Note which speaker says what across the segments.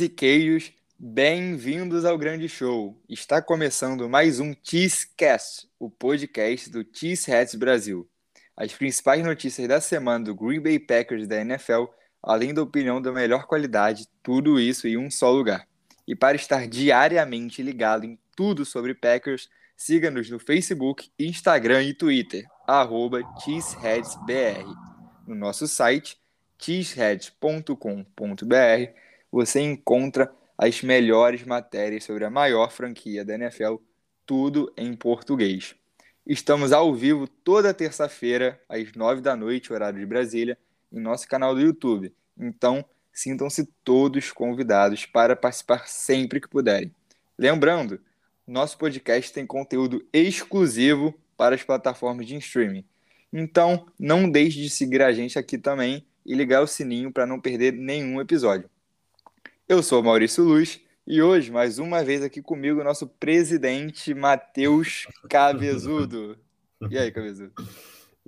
Speaker 1: E queijos, bem-vindos ao grande show. Está começando mais um Cheesecast, o podcast do Cheeseheads Brasil. As principais notícias da semana do Green Bay Packers da NFL, além da opinião da melhor qualidade, tudo isso em um só lugar. E para estar diariamente ligado em tudo sobre Packers, siga-nos no Facebook, Instagram e Twitter, arroba cheeseheadsbr. No nosso site, cheeseheads.com.br, você encontra as melhores matérias sobre a maior franquia da NFL, tudo em português. Estamos ao vivo toda terça-feira, às nove da noite, horário de Brasília, em nosso canal do YouTube. Então, sintam-se todos convidados para participar sempre que puderem. Lembrando, nosso podcast tem conteúdo exclusivo para as plataformas de streaming. Então, não deixe de seguir a gente aqui também e ligar o sininho para não perder nenhum episódio. Eu sou Maurício Luz e hoje, mais uma vez aqui comigo, o nosso presidente Matheus Cabezudo. E aí, Cabezudo?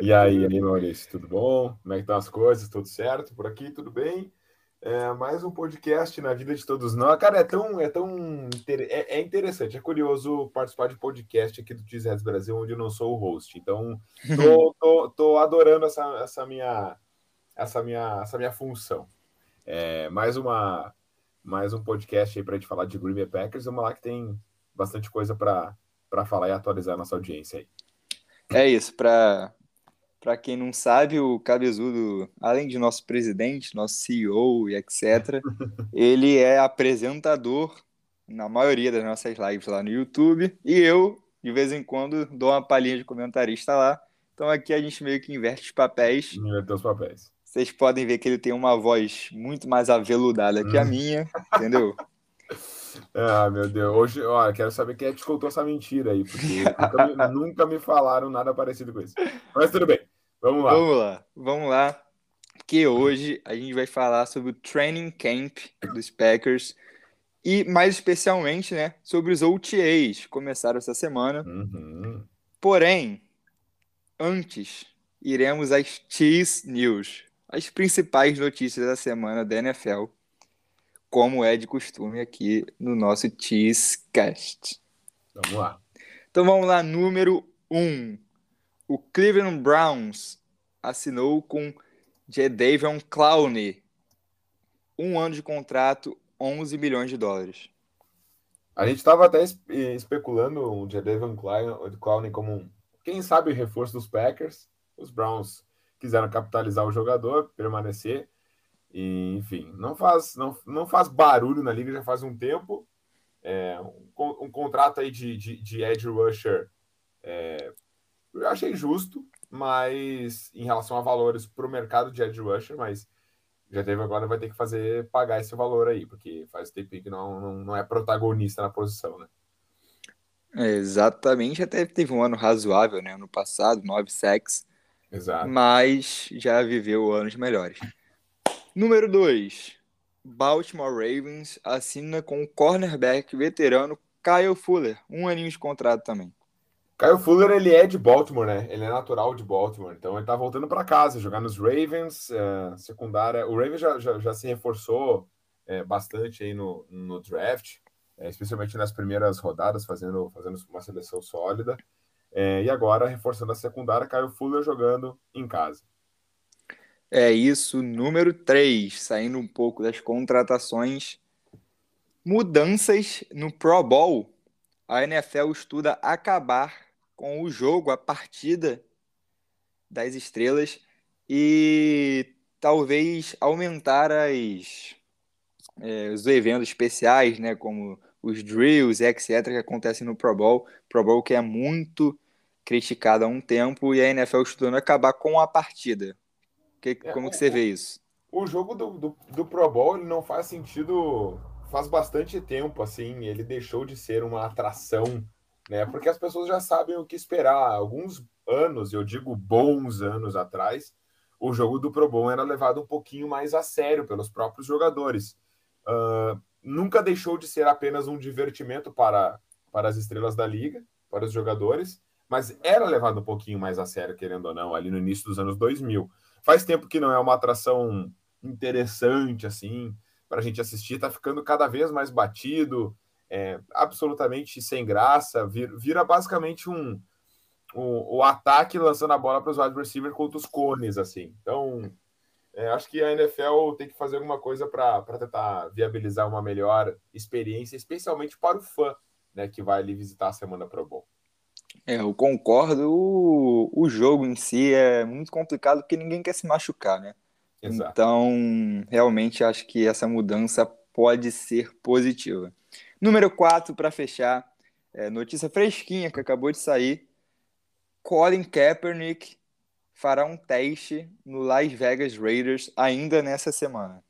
Speaker 2: E aí, aí, Maurício, tudo bom? Como é que estão as coisas? Tudo certo? Por aqui, tudo bem? É, mais um podcast na vida de todos nós. Cara, é tão, é tão é, é interessante, é curioso participar de podcast aqui do Cheeseheads Brasil, onde eu não sou o host. Então, tô, tô, tô adorando essa, essa, minha, essa, minha, essa minha função. É, mais uma mais um podcast aí para a gente falar de Green Bay Packers. Vamos lá que tem bastante coisa para falar e atualizar a nossa audiência aí.
Speaker 1: É isso, para para quem não sabe, o Cabezudo, além de nosso presidente, nosso CEO e etc., ele é apresentador na maioria das nossas lives lá no YouTube. E eu, de vez em quando, dou uma palhinha de comentarista lá. Então aqui a gente meio que inverte os papéis.
Speaker 2: Inverte os papéis.
Speaker 1: Vocês podem ver que ele tem uma voz muito mais aveludada que a hum. minha, entendeu?
Speaker 2: Ah, meu Deus. Hoje, ó, quero saber quem é que te contou essa mentira aí, porque nunca me, nunca me falaram nada parecido com isso. Mas tudo bem, vamos lá.
Speaker 1: Vamos lá, vamos lá. Que hoje a gente vai falar sobre o training camp dos Packers e, mais especialmente, né, sobre os OTAs que começaram essa semana. Uhum. Porém, antes, iremos às Cheese News as principais notícias da semana da NFL, como é de costume aqui no nosso Cheesecast.
Speaker 2: Vamos lá.
Speaker 1: Então vamos lá, número 1. Um. O Cleveland Browns assinou com Jadavion Clowney. Um ano de contrato, 11 milhões de dólares.
Speaker 2: A gente estava até especulando o Jadavion Clowney como, um, quem sabe, reforço dos Packers. Os Browns quiseram capitalizar o jogador, permanecer. E, enfim, não faz, não, não faz barulho na liga já faz um tempo. É, um, um, contrato aí de, de, de edge rusher é, eu achei justo, mas em relação a valores para o mercado de edge rusher, mas já teve agora vai ter que fazer pagar esse valor aí, porque faz tempo que não, não, não é protagonista na posição, né?
Speaker 1: É, exatamente, até teve um ano razoável, né? Ano passado, nove sacks.
Speaker 2: Exato.
Speaker 1: Mas já viveu anos melhores. Número 2. Baltimore Ravens assina com o cornerback veterano Kyle Fuller. Um aninho de contrato também.
Speaker 2: Kyle Fuller, ele é de Baltimore, né? Ele é natural de Baltimore. Então ele tá voltando para casa, jogar nos Ravens, é, secundária. O Ravens já, já, já se reforçou é, bastante aí no, no draft, é, especialmente nas primeiras rodadas, fazendo, fazendo uma seleção sólida. É, e agora, reforçando a secundária, Caio Fuller jogando em casa.
Speaker 1: É isso, número 3, saindo um pouco das contratações. Mudanças no Pro Bowl. A NFL estuda acabar com o jogo, a partida das estrelas e talvez aumentar as, é, os eventos especiais, né, como os drills, etc., que acontecem no Pro Bowl. Pro Bowl que é muito criticado há um tempo e a NFL estudando acabar com a partida. Que, é, como que você vê isso?
Speaker 2: O jogo do, do, do, Pro Bowl não faz sentido faz bastante tempo, assim, ele deixou de ser uma atração, né? Porque as pessoas já sabem o que esperar. Alguns anos, eu digo bons anos atrás, o jogo do Pro Bowl era levado um pouquinho mais a sério pelos próprios jogadores. Uh, nunca deixou de ser apenas um divertimento para, para as estrelas da liga, para os jogadores, mas era levado um pouquinho mais a sério, querendo ou não, ali no início dos anos 2000. Faz tempo que não é uma atração interessante, assim, para a gente assistir, está ficando cada vez mais batido, é, absolutamente sem graça, vira, vira basicamente um, um, o ataque lançando a bola para os wide receivers contra os cones, assim. Então, é, acho que a NFL tem que fazer alguma coisa para tentar viabilizar uma melhor experiência, especialmente para o fã né, que vai ali visitar a semana Pro Bowl.
Speaker 1: É, eu concordo. O, o jogo em si é muito complicado porque ninguém quer se machucar, né? Exato. Então, realmente acho que essa mudança pode ser positiva. Número 4, para fechar, é, notícia fresquinha que acabou de sair. Colin Kaepernick fará um teste no Las Vegas Raiders ainda nessa semana.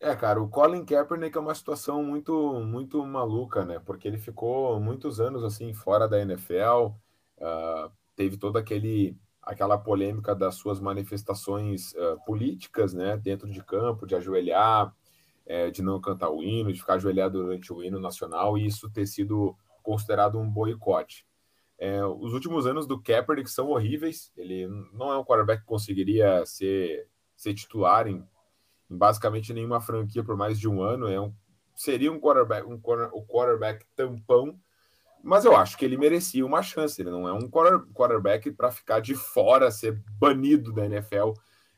Speaker 2: É, cara, o Colin Kaepernick é uma situação muito, muito maluca, né? Porque ele ficou muitos anos assim fora da NFL, uh, ah, teve toda aquele, aquela polêmica das suas manifestações uh, políticas, né? Dentro de campo, de ajoelhar, é, de não cantar o hino, de ficar ajoelhado durante o hino nacional e isso ter sido considerado um boicote. É, os últimos anos do Kaepernick são horríveis. Ele não é um quarterback que conseguiria ser, ser titular em basicamente nenhuma franquia por mais de um ano. É um, seria um quarterback, um o quarterback tampão, mas eu acho que ele merecia uma chance. Ele não é um quarterback para ficar de fora, ser banido da NFL,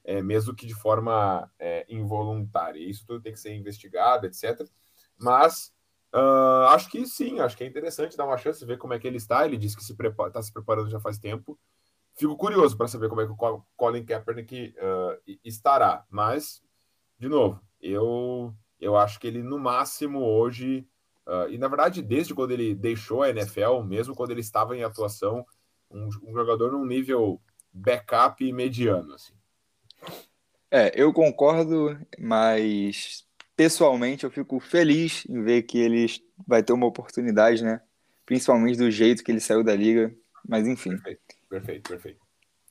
Speaker 2: é, mesmo que de forma é, involuntária. Isso tudo tem que ser investigado, etc. Mas uh, acho que sim, acho que é interessante dar uma chance, ver como é que ele está. Ele disse que se está se preparando já faz tempo. Fico curioso para saber como é que o Colin Kaepernick uh, estará, mas de novo, eu, eu acho que ele, no máximo, hoje, uh, e na verdade, desde quando ele deixou a NFL, mesmo quando ele estava em atuação, um, um jogador num nível backup mediano. Assim.
Speaker 1: É, eu concordo, mas pessoalmente eu fico feliz em ver que ele vai ter uma oportunidade, né? Principalmente do jeito que ele saiu da liga. Mas enfim.
Speaker 2: Perfeito, perfeito, perfeito.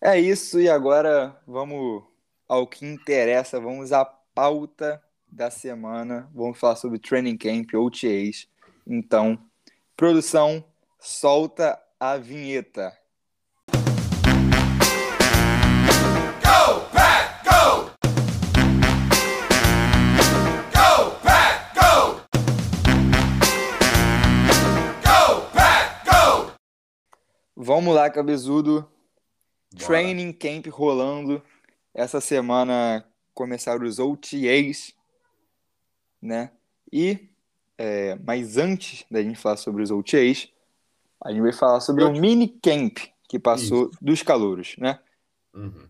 Speaker 1: É isso, e agora vamos ao que interessa, vamos a pauta da semana. Vamos falar sobre Training Camp, OTAs. Então, produção, solta a vinheta. Go, Pack, go! Go, Pack, go! Go, Pack, go! Vamos lá, cabezudo. Bora. Training Camp rolando. Essa semana começar os OTAs, né? E, é, mas antes da gente falar sobre os OTAs, a gente vai falar sobre o mini camp que passou isso. dos calouros, né? Uhum.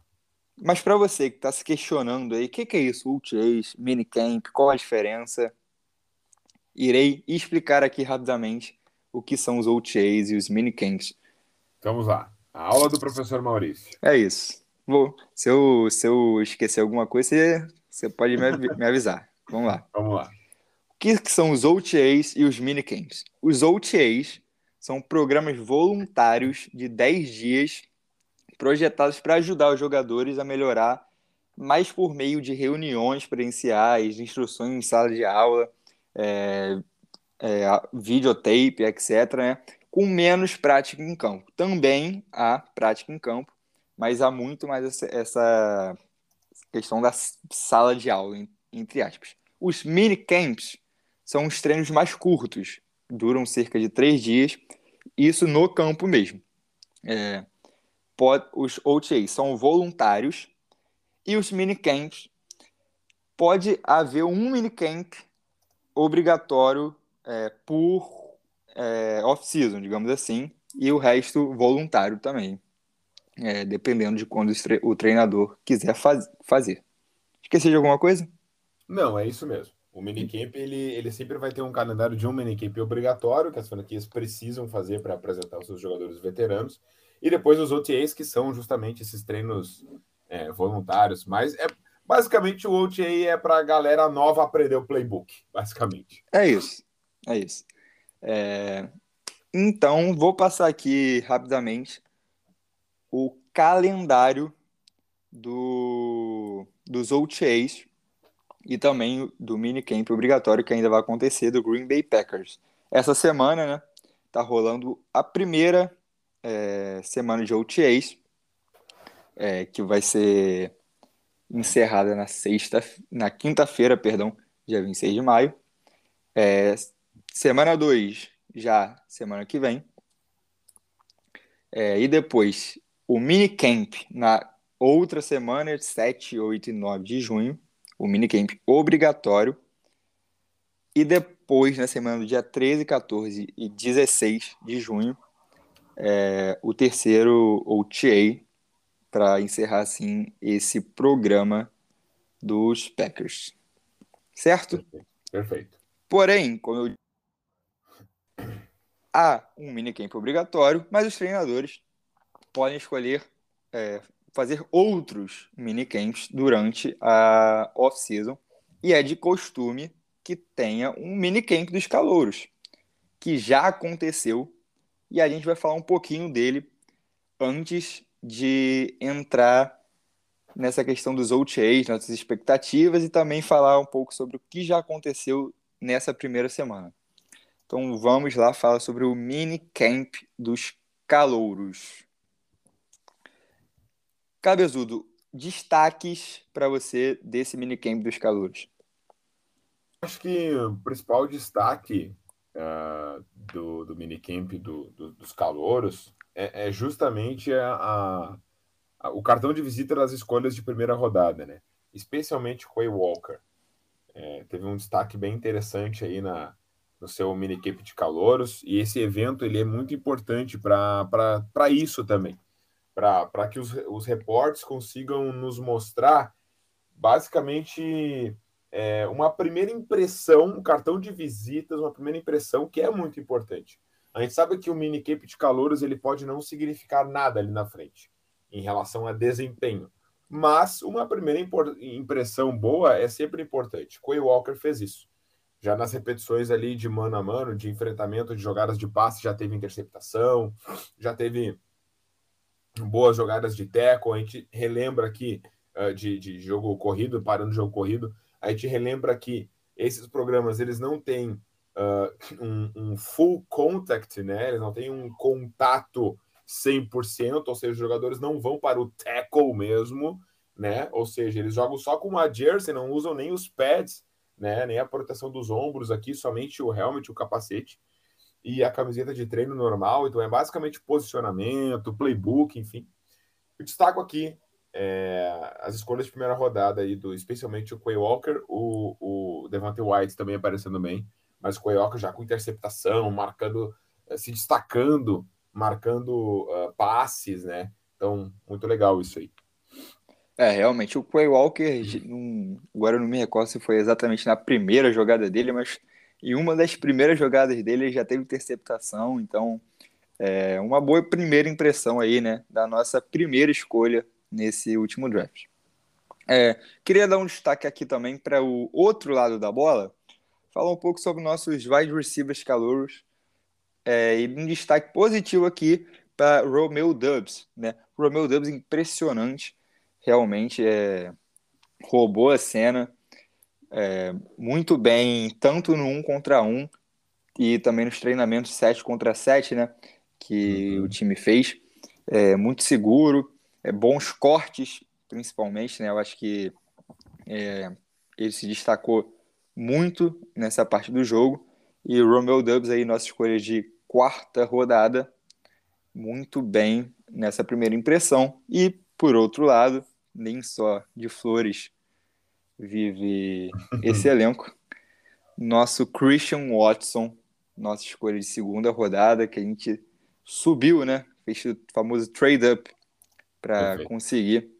Speaker 1: Mas para você que está se questionando aí, o que, que, é isso, OTAs, camp, qual a diferença? Irei explicar aqui rapidamente o que são os OTAs e os camps.
Speaker 2: Vamos lá. A aula do professor Maurício.
Speaker 1: É isso. Vou. Se eu, se eu esquecer alguma coisa, você, você pode me, me avisar. Vamos lá.
Speaker 2: Vamos lá.
Speaker 1: O que são os OTAs e os minicamps? Os OTAs são programas voluntários de 10 dias projetados para ajudar os jogadores a melhorar mais por meio de reuniões presenciais, instruções em sala de aula, é, é, videotape, etc., né? com menos prática em campo. Também há prática em campo, mas há muito mais essa, questão da sala de aula, entre aspas. Os mini camps são os treinos mais curtos, duram cerca de três dias, isso no campo mesmo. É, pode, os OTAs são voluntários e os mini camps pode haver um mini camp obrigatório é, por é, off-season, digamos assim, e o resto voluntário também é, dependendo de quando o treinador quiser faz fazer. Esqueci de alguma coisa?
Speaker 2: Não, é isso mesmo. O minicamp ele, ele sempre vai ter um calendário de um minicamp obrigatório que as franquias precisam fazer para apresentar os seus jogadores veteranos e depois os OTAs que são justamente esses treinos é, voluntários. Mas é basicamente o OTA é para a galera nova aprender o playbook, basicamente.
Speaker 1: É isso, é isso. É... Então vou passar aqui rapidamente o calendário do, dos OTAs e também do minicamp obrigatório que ainda vai acontecer do Green Bay Packers. Essa semana, né, tá rolando a primeira é, semana de OTAs, é, que vai ser encerrada na sexta, na quinta-feira, perdão, dia 26 de maio. É, semana 2, já semana que vem. É, e depois, o minicamp na outra semana, 7, 8 e 9 de junho. O minicamp obrigatório. E depois, na semana do dia 13, 14 e 16 de junho, é, o terceiro OTA para encerrar assim esse programa dos Packers. Certo?
Speaker 2: Perfeito. Perfeito.
Speaker 1: Porém, como eu há um minicamp obrigatório, mas os treinadores podem escolher é, fazer outros minicamps durante a off-season e é de costume que tenha um minicamp dos calouros, que já aconteceu e a gente vai falar um pouquinho dele antes de entrar nessa questão dos OTAs, nossas expectativas e também falar um pouco sobre o que já aconteceu nessa primeira semana. Então vamos lá falar sobre o mini camp dos calouros. Cabezudo, destaques para você desse mini camp dos calouros.
Speaker 2: Acho que o principal destaque uh, do, do minicamp do, do, dos calouros é, é justamente a, a, o cartão de visita das escolhas de primeira rodada, né? Especialmente Quay Walker. É, teve um destaque bem interessante aí na, no seu minicamp de calouros, e esse evento ele é muito importante para isso também, para que os, os reportes consigam nos mostrar basicamente é, uma primeira impressão, um cartão de visitas, uma primeira impressão que é muito importante. A gente sabe que o minicamp de calouros ele pode não significar nada ali na frente em relação a desempenho, mas uma primeira impressão boa é sempre importante. Quay Walker fez isso. Já nas repetições ali de mano a mano, de enfrentamento de jogadas de passe, já teve interceptação, já teve boas jogadas de teco. A gente relembra aqui uh, de, de jogo corrido, parando jogo corrido, a gente relembra que esses programas eles não têm uh, um, um, full contact, né? Eles não têm um contato 100%, ou seja, os jogadores não vão para o tackle mesmo, né? Ou seja, eles jogam só com uma jersey, não usam nem os pads, né? Nem a proteção dos ombros aqui, somente o helmet, o capacete e a camiseta de treino normal. Então é basicamente posicionamento, playbook, enfim. Eu destaco aqui é, as escolhas de primeira rodada aí, do, especialmente o Quay Walker, o, o Devante White também aparecendo bem, mas o Quay Walker já com interceptação, marcando, eh, se destacando, marcando uh, passes, né? Então, muito legal isso aí.
Speaker 1: É, realmente, o Quay Walker, agora eu não me recordo se foi exatamente na primeira jogada dele, mas em uma das primeiras jogadas dele ele já teve interceptação, então é uma boa primeira impressão aí, né, da nossa primeira escolha nesse último draft. É, queria dar um destaque aqui também para o outro lado da bola, falar um pouco sobre nossos wide receivers calouros é, e um destaque positivo aqui para Romeo Dubs, né? Romeo Dubs impressionante, realmente é, roubou a cena é, muito bem, tanto no 1 contra 1 e também nos treinamentos 7 contra 7, né? Que uhum. o time fez. É, muito seguro, é, bons cortes, principalmente, né? Eu acho que é, ele se destacou muito nessa parte do jogo. E o Romeo Dubs aí, nossa escolha de quarta rodada, muito bem nessa primeira impressão. E, por outro lado, nem só de flores vive esse elenco. Nosso Christian Watson, nossa escolha de segunda rodada, que a gente subiu, né? Fez o famoso trade-up para conseguir.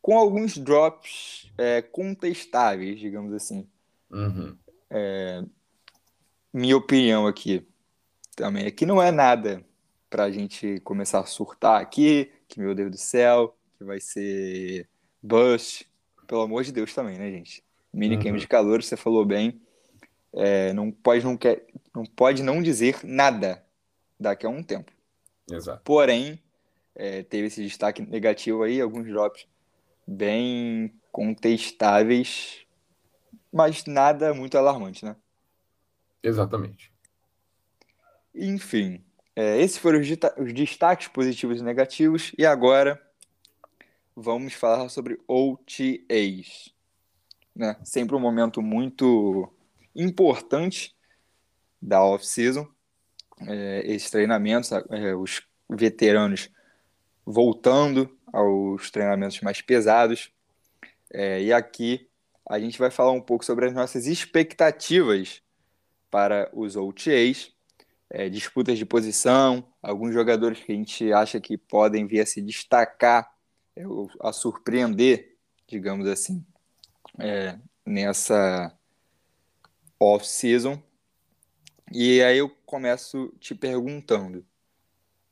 Speaker 1: Com alguns drops é, contestáveis, digamos assim.
Speaker 2: Uhum.
Speaker 1: É, minha opinião aqui também é que não é nada para a gente começar a surtar aqui, que meu Deus do céu, que vai ser bust. Pelo amor de Deus também, né, gente? Minicamp uhum. de calor, você falou bem. É, não, pode não, quer, não pode não dizer nada daqui a um tempo.
Speaker 2: Exato.
Speaker 1: Porém, é, teve esse destaque negativo aí, alguns drops bem contestáveis, mas nada muito alarmante, né?
Speaker 2: Exatamente.
Speaker 1: Enfim, é, esses foram os, os destaques positivos e negativos, e agora vamos falar sobre OTAs. né? Sempre um momento muito importante da off-season. É, esses treinamentos, é, os veteranos voltando aos treinamentos mais pesados. É, e aqui a gente vai falar um pouco sobre as nossas expectativas para os OTAs, é, disputas de posição, alguns jogadores que a gente acha que podem vir a se destacar, é, a surpreender, digamos assim, é, nessa off-season. E aí eu começo te perguntando,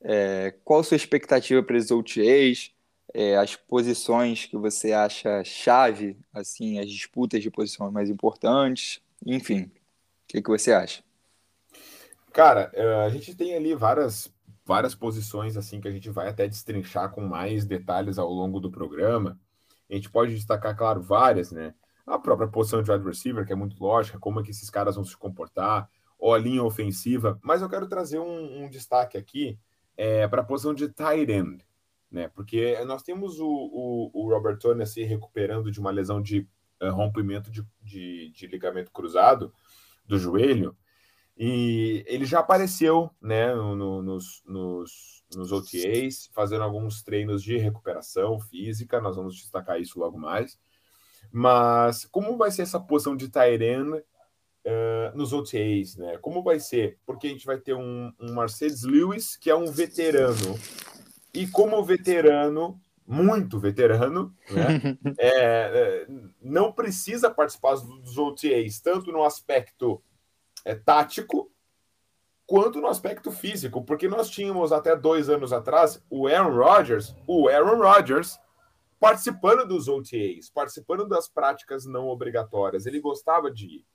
Speaker 1: é, qual a sua expectativa para os OTAs? É, as posições que você acha chave, assim, as disputas de posições mais importantes, enfim, o que, que você acha?
Speaker 2: Cara, é, a gente tem ali várias, várias posições assim que a gente vai até destrinchar com mais detalhes ao longo do programa. A gente pode destacar, claro, várias, né? A própria posição de wide receiver, que é muito lógica, como é que esses caras vão se comportar, ou a linha ofensiva, mas eu quero trazer um, um destaque aqui é, para a posição de tight end, né? Porque nós temos o, o, o Robert Tony se recuperando de uma lesão de uh, rompimento de, de, de, ligamento cruzado do joelho, e ele já apareceu né, no, no, nos, nos, nos OTAs, fazendo alguns treinos de recuperação física, nós vamos destacar isso logo mais. Mas como vai ser essa posição de Tyrene uh, nos OTAs, né? Como vai ser? Porque a gente vai ter um, um Mercedes Lewis, que é um veterano, e como veterano, muito veterano, né? é, é, não precisa participar dos OTAs, tanto no aspecto é, tático, quanto no aspecto físico, porque nós tínhamos até dois anos atrás o Aaron Rodgers, o Aaron Rodgers, participando dos OTAs, participando das práticas não obrigatórias. Ele gostava de ir.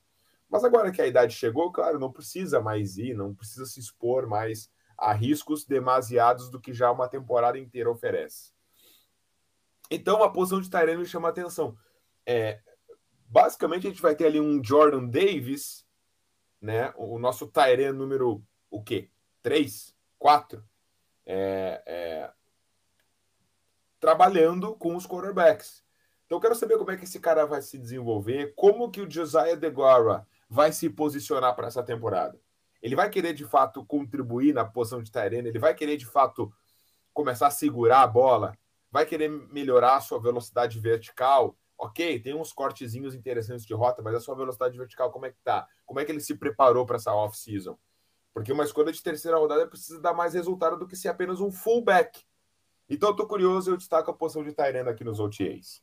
Speaker 2: Mas agora que a idade chegou, claro, não precisa mais ir, não precisa se expor mais a riscos demasiados do que já uma temporada inteira oferece. Então, a posição de Tyrene chama atenção. É, basicamente, a gente vai ter ali um Jordan Davis, né? O nosso Tyrene número o quê? 3, 4. É, é, trabalhando com os quarterbacks. Então, eu quero saber como é que esse cara vai se desenvolver, como que o Josiah DeGuara vai se posicionar para essa temporada? Ele vai querer de fato contribuir na posição de Tyrene? Ele vai querer de fato começar a segurar a bola? Vai querer melhorar a sua velocidade vertical? Ok, tem uns cortezinhos interessantes de rota, mas a sua velocidade vertical como é que tá? Como é que ele se preparou para essa off-season? Porque uma escolha de terceira rodada precisa dar mais resultado do que ser apenas um fullback. Então eu tô curioso, eu destaco a posição de Tyrene aqui nos OTAs.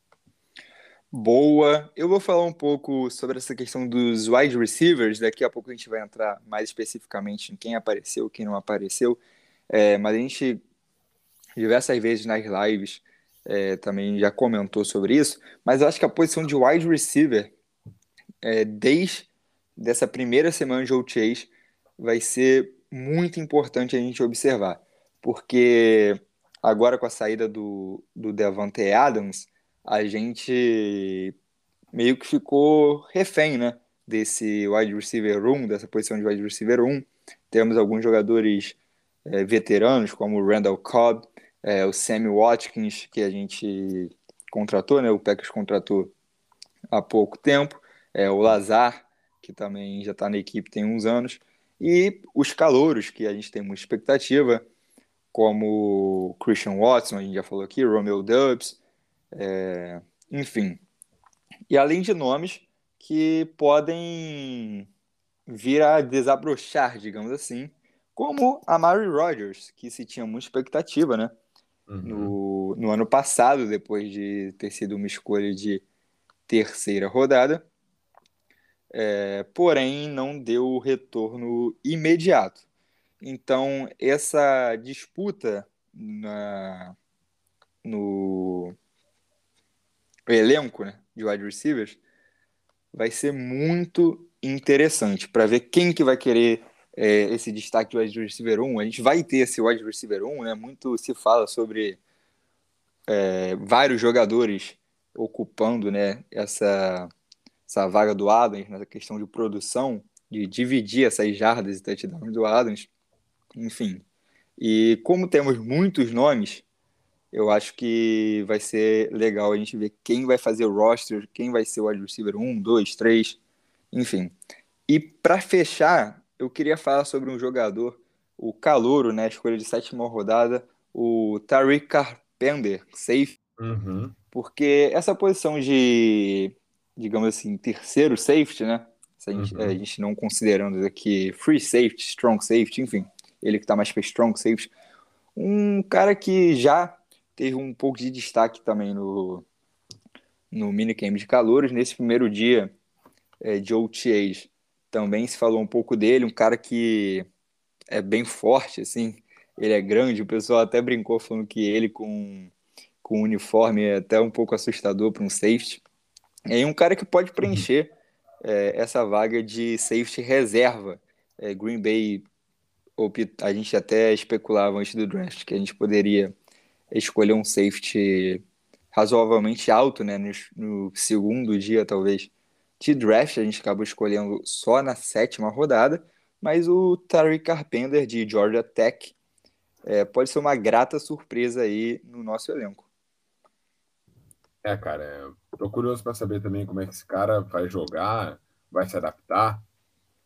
Speaker 1: Boa. Eu vou falar um pouco sobre essa questão dos wide receivers. Daqui a pouco a gente vai entrar mais especificamente em quem apareceu, quem não apareceu. É, mas a gente, diversas vezes nas lives, é, também já comentou sobre isso. Mas eu acho que a posição de wide receiver, é, desde dessa primeira semana de OTAs, vai ser muito importante a gente observar. Porque agora com a saída do, do Devante Adams a gente meio que ficou refém, né? Desse wide receiver 1, dessa posição de wide receiver 1. Temos alguns jogadores é, veteranos, como o Randall Cobb, é, o Sammy Watkins, que a gente contratou, né? O Packers contratou há pouco tempo, é, o Lazar, que também já está na equipe tem uns anos, e os calouros, que a gente tem muita expectativa, como Christian Watson, a gente já falou aqui, Romeo Dubs, é, enfim. E além de nomes que podem vir a desabrochar, digamos assim, como a Mary Rogers, que se tinha muita expectativa, né? Uhum. No, no ano passado, depois de ter sido uma escolha de terceira rodada, é, porém não deu o retorno imediato. Então, essa disputa na, no, elenco né, de wide receivers vai ser muito interessante para ver quem que vai querer é, esse destaque de wide receiver 1. A gente vai ter esse wide receiver 1, né? Muito se fala sobre é, vários jogadores ocupando né, essa, essa vaga do Adams, nessa questão de produção, de dividir essas jardas e touchdowns do Adams. Enfim. E como temos muitos nomes, eu acho que vai ser legal a gente ver quem vai fazer o roster, quem vai ser o wide receiver 1, 2, 3, enfim. E para fechar, eu queria falar sobre um jogador, o Calouro, né, escolha de sétima rodada, o Tariq Carpenter, safe.
Speaker 2: Uhum.
Speaker 1: Porque essa posição de, digamos assim, terceiro safety, né? A gente, uhum. a gente não considerando aqui free safety, strong safety, enfim, ele que está mais para strong safety. Um cara que já teve um pouco de destaque também no, no minicamp de calouros. Nesse primeiro dia é, de OTAs, também se falou um pouco dele, um cara que é bem forte, assim, ele é grande, o pessoal até brincou falando que ele com, com uniforme é até um pouco assustador para um safety. É um cara que pode preencher é, essa vaga de safety reserva. É, Green Bay, a gente até especulava antes do draft que a gente poderia escolher um safety razoavelmente alto, né, no, no, segundo dia, talvez, de draft. A gente acabou escolhendo só na sétima rodada, mas o Tariq Carpenter, de Georgia Tech, é, pode ser uma grata surpresa aí no nosso elenco.
Speaker 2: É, cara, é, tô curioso para saber também como é que esse cara vai jogar, vai se adaptar.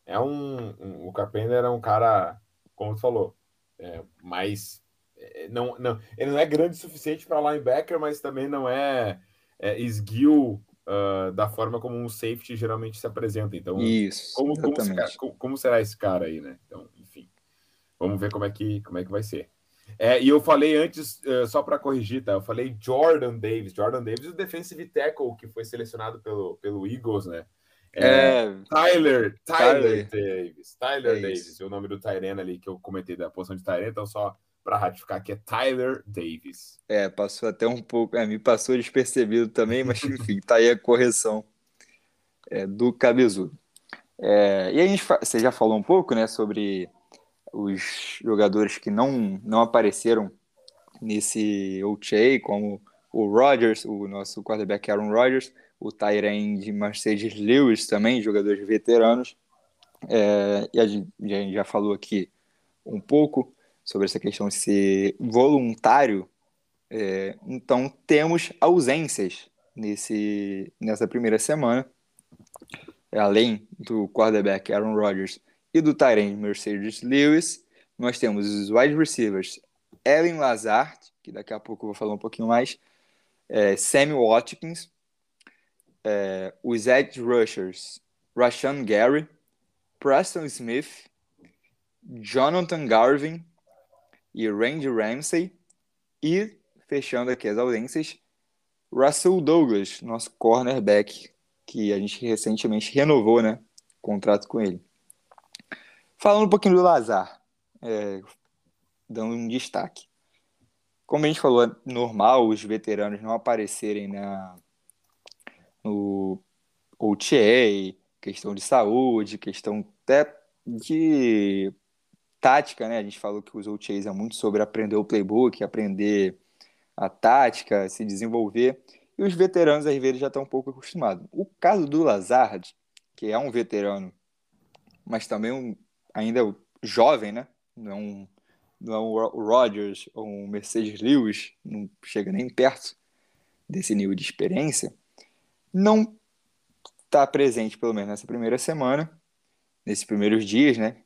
Speaker 2: É um, um o Carpenter é um cara, como tu falou, é, mais é, não, não, ele não é grande o suficiente para linebacker, mas também não é, é esguio uh, da forma como um safety geralmente se apresenta. Então,
Speaker 1: Isso,
Speaker 2: como, como, como, como, será esse cara aí, né? Então, enfim, vamos ver como é que, como é que vai ser. É, e eu falei antes, uh, só para corrigir, tá? Eu falei Jordan Davis. Jordan Davis, o defensive tackle que foi selecionado pelo, pelo Eagles, né? É, é, Tyler, Tyler, Tyler, Davis. Tyler é Davis, o nome do Tyrene ali que eu comentei da posição de Tyrene, então só para ratificar que é Tyler Davis.
Speaker 1: É, passou até um pouco, é, me passou despercebido também, mas enfim, tá aí a correção é, do cabezudo. É, e a gente, você já falou um pouco, né, sobre os jogadores que não, não apareceram nesse OTA, como o Rodgers, o nosso quarterback Aaron Rodgers, o Tyren de Mercedes Lewis também, jogadores veteranos. É, e a gente já falou aqui um pouco sobre essa questão de ser voluntário, é, então temos ausências nesse, nessa primeira semana. Além do quarterback Aaron Rodgers e do Tyrant Mercedes Lewis, nós temos os wide receivers Ellen Lazard, que daqui a pouco eu vou falar um pouquinho mais, é, Sammy Watkins, é, os edge rushers Rashan Gary, Preston Smith, Jonathan Garvin, e Randy Ramsey. E, fechando aqui as ausências, Russell Douglas, nosso cornerback, que a gente recentemente renovou, né? Contrato com ele. Falando um pouquinho do Lazar, é, dando um destaque. Como a gente falou, é normal os veteranos não aparecerem na, no OTA, questão de saúde, questão até de tática, né? A gente falou que os OTAs é muito sobre aprender o playbook, aprender a tática, se desenvolver. E os veteranos, às vezes, já estão um pouco acostumados. O caso do Lazard, que é um veterano, mas também um, ainda jovem, né? Não é um, não é um Rodgers ou um Mercedes Lewis, não chega nem perto desse nível de experiência, não está presente, pelo menos nessa primeira semana, nesses primeiros dias, né?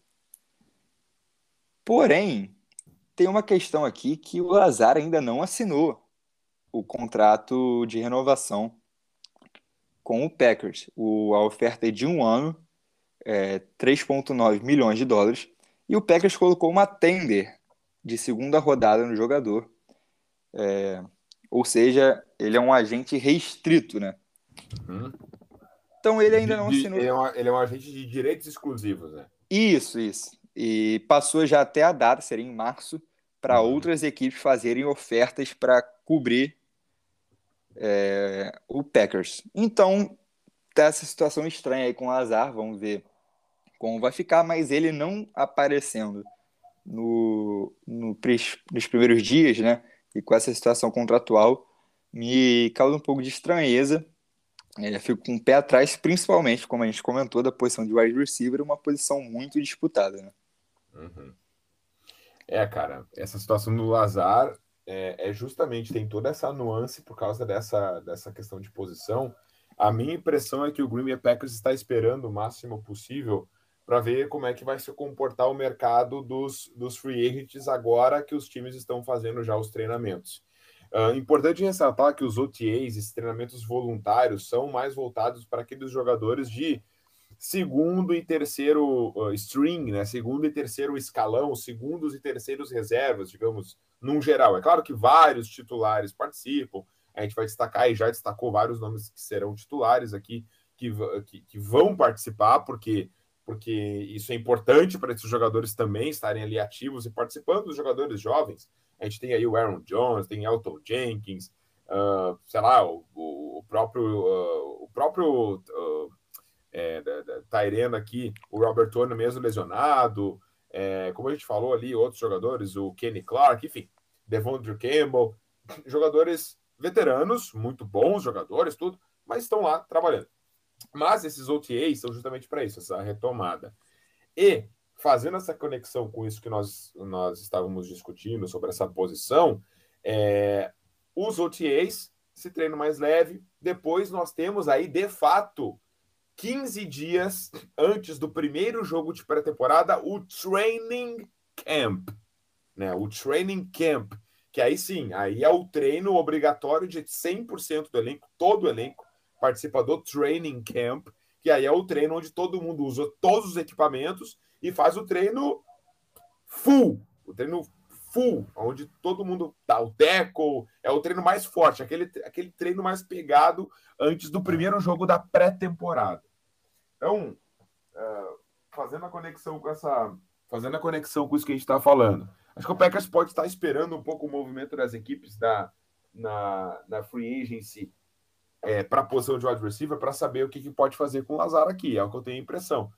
Speaker 1: Porém, tem uma questão aqui que o Lazar ainda não assinou o contrato de renovação com o Packers. O, a oferta é de um ano, é, 3,9 milhões de dólares, e o Packers colocou uma tender de segunda rodada no jogador. É, ou seja, ele é um agente restrito, né?
Speaker 2: Uhum.
Speaker 1: Então ele ainda não assinou.
Speaker 2: Ele é, um, ele é um agente de direitos exclusivos, né?
Speaker 1: Isso, isso. E passou já até a data, seria em março, para uhum. outras equipes fazerem ofertas para cobrir é, o Packers. Então, tá essa situação estranha aí com o Azar, vamos ver como vai ficar, mas ele não aparecendo no, no, nos primeiros dias, né? E com essa situação contratual, me causa um pouco de estranheza. É, fico com o pé atrás, principalmente, como a gente comentou, da posição de wide receiver, uma posição muito disputada, né?
Speaker 2: Uhum. É, cara, essa situação do Lazar é, é, justamente tem toda essa nuance por causa dessa, dessa questão de posição. A minha impressão é que o Green Bay Packers está esperando o máximo possível para ver como é que vai se comportar o mercado dos, dos free agents agora que os times estão fazendo já os treinamentos. Uh, importante ressaltar que os OTAs, esses treinamentos voluntários, são mais voltados para aqueles jogadores de segundo e terceiro uh, string, né? Segundo e terceiro escalão, segundos e terceiros reservas, digamos, num geral. É claro que vários titulares participam, a gente vai destacar e já destacou vários nomes que serão titulares aqui, que, que, que vão participar, porque porque isso é importante para esses jogadores também estarem ali ativos e participando dos jogadores jovens. A gente tem aí o Aaron Jones, tem Elton Jenkins, uh, sei lá, o, o próprio, uh, o próprio uh, é, Tyrena aqui, o Robert Tony mesmo lesionado, é, como a gente falou ali, outros jogadores, o Kenny Clark, enfim, Devondre Campbell, jogadores veteranos, muito bons jogadores, tudo, mas estão lá trabalhando. Mas esses OTAs são justamente para isso, essa retomada. E fazendo essa conexão com isso que nós, nós estávamos discutindo sobre essa posição, é, os OTAs, esse treino mais leve, depois nós temos aí, de fato, 15 dias antes do primeiro jogo de pré-temporada, o Training Camp. Né? O Training Camp, que aí sim, aí é o treino obrigatório de 100% do elenco, todo o elenco participa do Training Camp, que aí é o treino onde todo mundo usa todos os equipamentos e faz o treino full, o treino full, onde todo mundo dá o teco, é o treino mais forte, aquele, aquele treino mais pegado antes do primeiro jogo da pré-temporada. Então, uh, fazendo a conexão com essa, fazendo a conexão com isso que a gente está falando, acho que o Packers pode estar esperando um pouco o movimento das equipes da, na, na free agency é, para a posição de wide receiver para saber o que, que, pode fazer com o Lazar aqui, é o que eu tenho a impressão.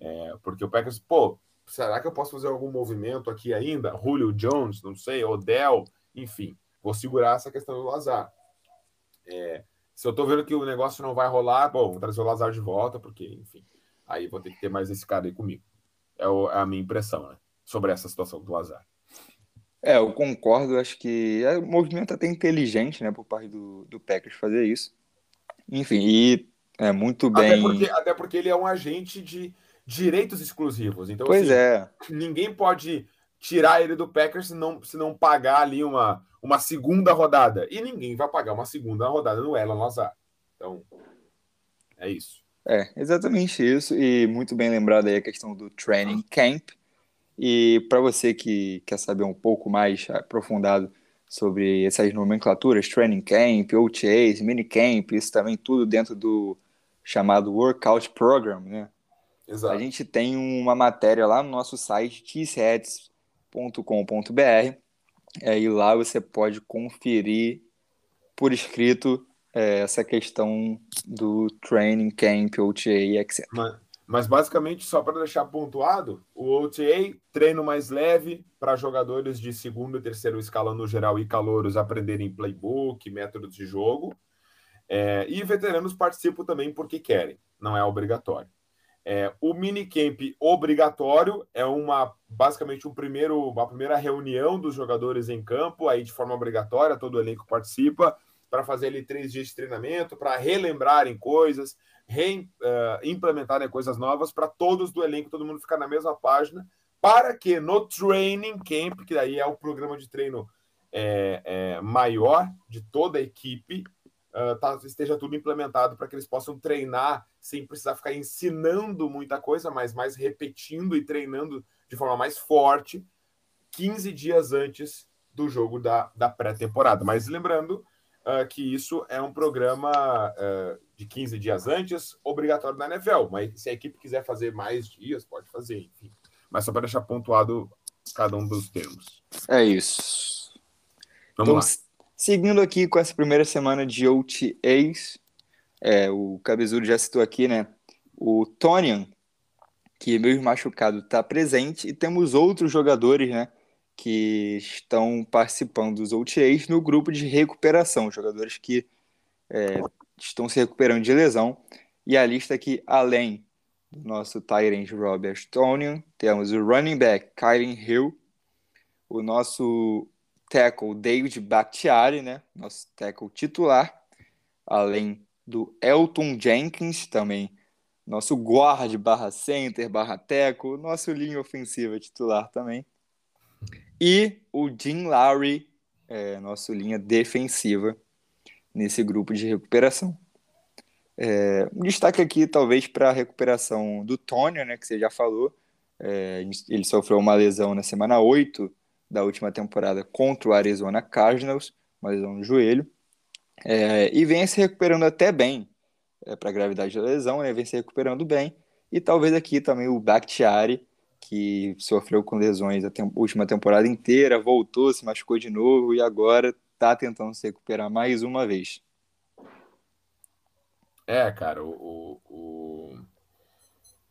Speaker 2: É, porque o Packers, pô, será que eu posso fazer algum movimento aqui ainda? Julio Jones, não sei, Odell, enfim, vou segurar essa questão do Lazar. É, se eu tô vendo que o negócio não vai rolar, bom, vou trazer o Lazar de volta, porque, enfim, aí vou ter que ter mais esse cara aí comigo. É, o, é a minha impressão, né? Sobre essa situação do Lazar.
Speaker 1: É, eu concordo, acho que é um movimento até inteligente, né, por parte do, do Packers fazer isso. Enfim, e é muito bem.
Speaker 2: Até porque, até porque ele é um agente de direitos exclusivos. Então,
Speaker 1: pois assim, é.
Speaker 2: Ninguém pode tirar ele do Packers se não, se não pagar ali uma, uma segunda rodada. E ninguém vai pagar uma segunda rodada no Elan Lazar. Então, é isso.
Speaker 1: É, exatamente isso. E muito bem lembrado aí a questão do training camp. E para você que quer saber um pouco mais aprofundado sobre essas nomenclaturas, training camp, OTAs, minicamp, isso também tudo dentro do chamado workout program, né? Exato. A gente tem uma matéria lá no nosso site tsheads.com.br é, e lá você pode conferir por escrito é, essa questão do training camp, OTA, etc.
Speaker 2: Mas, mas basicamente, só para deixar pontuado, o OTA, treino mais leve para jogadores de segundo e terceiro escalão no geral e calouros aprenderem playbook, métodos de jogo. É, e veteranos participam também porque querem, não é obrigatório. É, o minicamp obrigatório é uma basicamente um primeiro, uma primeira reunião dos jogadores em campo, aí de forma obrigatória, todo o elenco participa, para fazer ali três dias de treinamento, para relembrarem coisas, reimplementarem uh, coisas novas para todos do elenco, todo mundo ficar na mesma página, para que no training camp, que aí é o programa de treino é, é, maior de toda a equipe, uh, tá, esteja tudo implementado para que eles possam treinar sem precisar ficar ensinando muita coisa, mas mais repetindo e treinando de forma mais forte 15 dias antes do jogo da, da pré-temporada. Mas lembrando uh, que isso é um programa uh, de 15 dias antes, obrigatório da NFL. Mas se a equipe quiser fazer mais dias, pode fazer, enfim. Mas só para deixar pontuado cada um dos termos.
Speaker 1: É isso. Vamos então, lá. Seguindo aqui com essa primeira semana de OTAs, é, o Cabezudo já citou aqui, né? O Tonian, que mesmo machucado está presente, e temos outros jogadores, né? Que estão participando dos OTAs no grupo de recuperação, jogadores que é, estão se recuperando de lesão. E a lista aqui, além do nosso Tyrant Robert Tonian, temos o running back Kylen Hill, o nosso tackle David Bakhtiari, né? Nosso tackle titular, além do Elton Jenkins, também nosso guard barra center barra tackle, nosso linha ofensiva titular também. E o Jim Lowry, é, nosso linha defensiva nesse grupo de recuperação. É, um destaque aqui, talvez, para a recuperação do Tony, né, que você já falou. É, ele sofreu uma lesão na semana 8 da última temporada contra o Arizona Cardinals, uma lesão no joelho, é, e vem se recuperando até bem é, para a gravidade da lesão, né, vem se recuperando bem. E talvez aqui também o Bakhtiari, que sofreu com lesões a tem última temporada inteira, voltou, se machucou de novo e agora está tentando se recuperar mais uma vez.
Speaker 2: É, cara, o, o,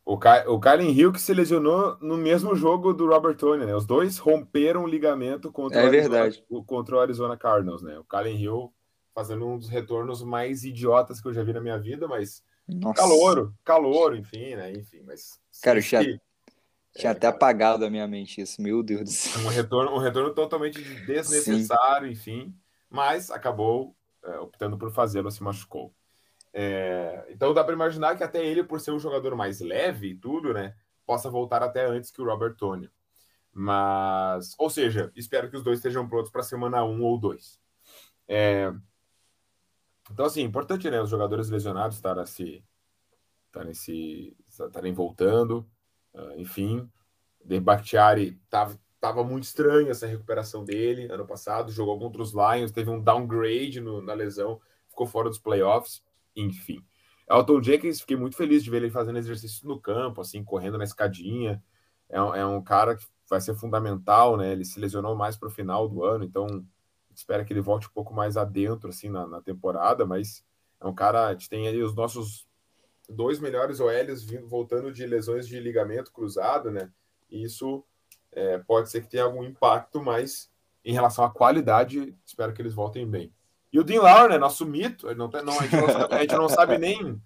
Speaker 2: o, o Kylen Hill que se lesionou no mesmo jogo do Robert Tony, né? Os dois romperam o ligamento contra,
Speaker 1: é
Speaker 2: o,
Speaker 1: Arizona,
Speaker 2: contra o Arizona Cardinals, né? O Kylen Hill fazendo um dos retornos mais idiotas que eu já vi na minha vida, mas Nossa. calouro, calouro, enfim, né? Enfim, mas.
Speaker 1: Cara, tinha, tinha é, até cara. apagado da minha mente isso, meu Deus do céu.
Speaker 2: Um retorno, um retorno totalmente desnecessário, Sim. enfim, mas acabou é, optando por fazê-lo, se machucou. É, então dá para imaginar que até ele, por ser um jogador mais leve e tudo, né, possa voltar até antes que o Robert Tony. Mas, ou seja, espero que os dois estejam prontos para semana 1 um ou 2. É, então, assim, importante, né, os jogadores lesionados estarem se estarem se estarem voltando, uh, enfim. De Bakhtiari tava, tava muito estranho essa recuperação dele ano passado, jogou contra os Lions, teve um downgrade no, na lesão, ficou fora dos playoffs enfim. Elton Jenkins, fiquei muito feliz de ver ele fazendo exercício no campo, assim, correndo na escadinha. É, é um cara que vai ser fundamental, né? Ele se lesionou mais para o final do ano, então espero que ele volte um pouco mais adentro, assim, na, na temporada, mas é um cara, gente tem aí os nossos dois melhores OLs vindo, voltando de lesões de ligamento cruzado, né? E isso é, pode ser que tenha algum impacto, mas em relação à qualidade, espero que eles voltem bem. E o Dean Lauer, né, nosso mito, não, não, a, gente não sabe, a gente não sabe nem,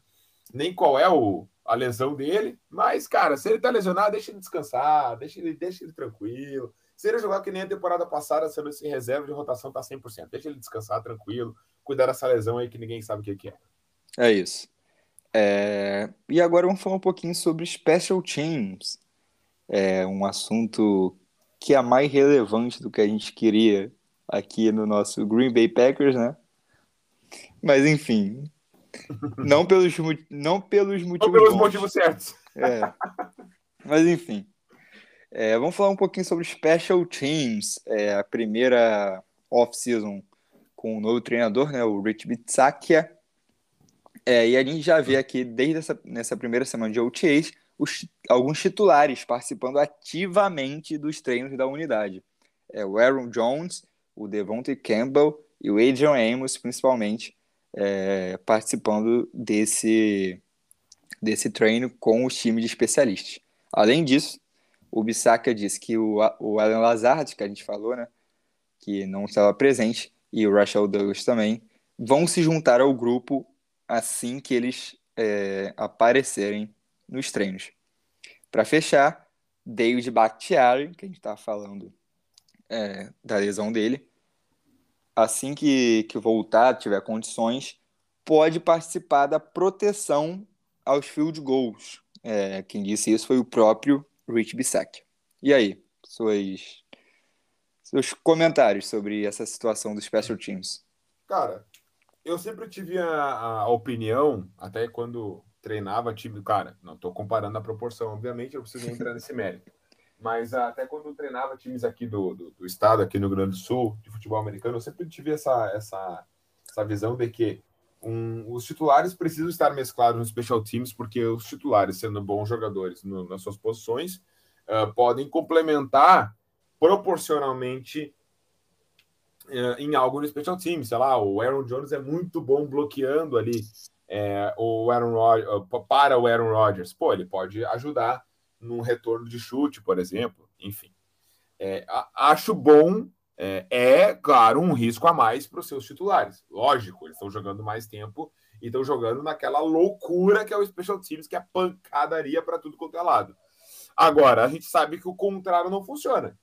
Speaker 2: nem qual é o, a lesão dele, mas, cara, se ele tá lesionado, deixa ele descansar, deixa ele, deixa ele tranquilo. Se ele jogar que nem a temporada passada, sendo esse reserva de rotação, tá 100%. Deixa ele descansar tranquilo, cuidar dessa lesão aí que ninguém sabe o que, que é.
Speaker 1: É isso. É... E agora vamos falar um pouquinho sobre Special Teams. É um assunto que é mais relevante do que a gente queria aqui no nosso Green Bay Packers, né? Mas enfim, não pelos, não pelos motivos, não
Speaker 2: pelos motivos certos.
Speaker 1: É. Mas enfim, é, vamos falar um pouquinho sobre Special Teams, é, a primeira off-season com o um novo treinador, né, o Rich Bitsakia. É, e a gente já vê aqui, desde essa nessa primeira semana de OTAs, os, alguns titulares participando ativamente dos treinos da unidade. É, o Aaron Jones o Devontae Campbell e o Adrian Amos, principalmente, é, participando desse, desse treino com o time de especialistas. Além disso, o Bissaka disse que o, o Alan Lazard, que a gente falou, né, que não estava presente, e o Rachel Douglas também, vão se juntar ao grupo assim que eles é, aparecerem nos treinos. Para fechar, David Bakhtiari, que a gente estava falando é, da lesão dele, assim que, que voltar, tiver condições, pode participar da proteção aos field goals. É, quem disse isso foi o próprio Rich Bissack. E aí, suas, seus comentários sobre essa situação dos special teams?
Speaker 2: Cara, eu sempre tive a, a opinião, até quando treinava time, cara, não estou comparando a proporção, obviamente, eu preciso entrar nesse mérito. Mas até quando eu treinava times aqui do, do, do, estado, aqui no Rio Grande do Sul, de futebol americano, eu sempre tive essa, essa, essa visão de que um, os titulares precisam estar mesclados nos special teams, porque os titulares, sendo bons jogadores no, nas suas posições, uh, podem complementar proporcionalmente uh, em algo no special teams. Sei lá, o Aaron Jones é muito bom bloqueando ali é, o Aaron para o Aaron Rodgers. Pô, ele pode ajudar num retorno de chute, por exemplo. Enfim, é, acho bom. É, é, claro, um risco a mais para os seus titulares. Lógico, eles estão jogando mais tempo e estão jogando naquela loucura que é o Special Teams, que é pancadaria para tudo quanto é lado. Agora, a gente sabe que o contrário não funciona.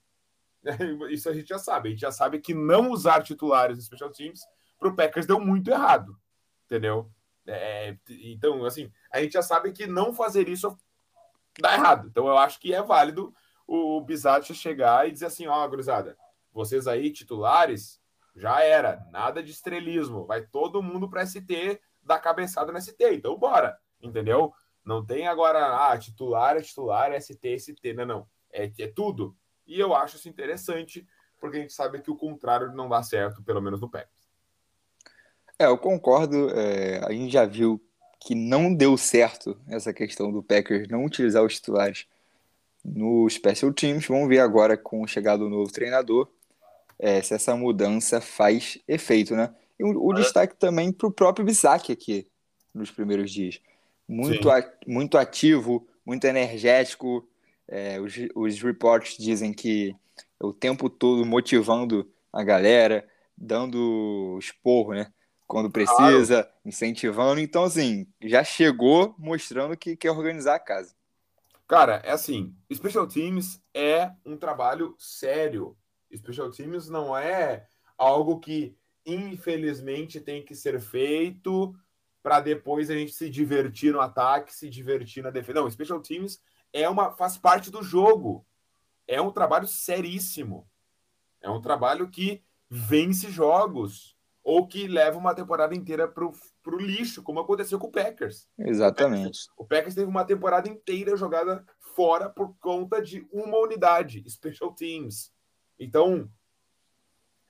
Speaker 2: Isso a gente já sabe. A gente já sabe que não usar titulares no Special Teams para o Packers deu muito errado. Entendeu? É, então, assim, a gente já sabe que não fazer isso dá errado. Então, eu acho que é válido o Bizarro chegar e dizer assim: ó, oh, gurizada, vocês aí, titulares, já era. Nada de estrelismo. Vai todo mundo para ST dar cabeçada no ST. Então, bora. Entendeu? Não tem agora, ah, titular é titular, ST é ST. Não, não. É, é tudo. E eu acho isso interessante, porque a gente sabe que o contrário não dá certo, pelo menos no Packers.
Speaker 1: É, eu concordo. É, a gente já viu que não deu certo essa questão do Packers não utilizar os titulares no Special Teams. Vamos ver agora com o chegado do novo treinador é, se essa mudança faz efeito, né? E o, o destaque também para o próprio Bissac aqui nos primeiros dias. Muito, a, muito ativo, muito energético. É, os, os reports dizem que o tempo todo motivando a galera, dando esporro, né? Quando precisa, claro. incentivando. Então, assim, já chegou mostrando que quer organizar a casa.
Speaker 2: Cara, é assim, Special Teams é um trabalho sério. Special Teams não é algo que, infelizmente, tem que ser feito para depois a gente se divertir no ataque, se divertir na defesa. Não, Special Teams é uma faz parte do jogo. É um trabalho seríssimo. É um trabalho que vence jogos ou que leva uma temporada inteira para o lixo, como aconteceu com o Packers.
Speaker 1: Exatamente.
Speaker 2: O Packers, o Packers teve uma temporada inteira jogada fora por conta de uma unidade, Special Teams. Então,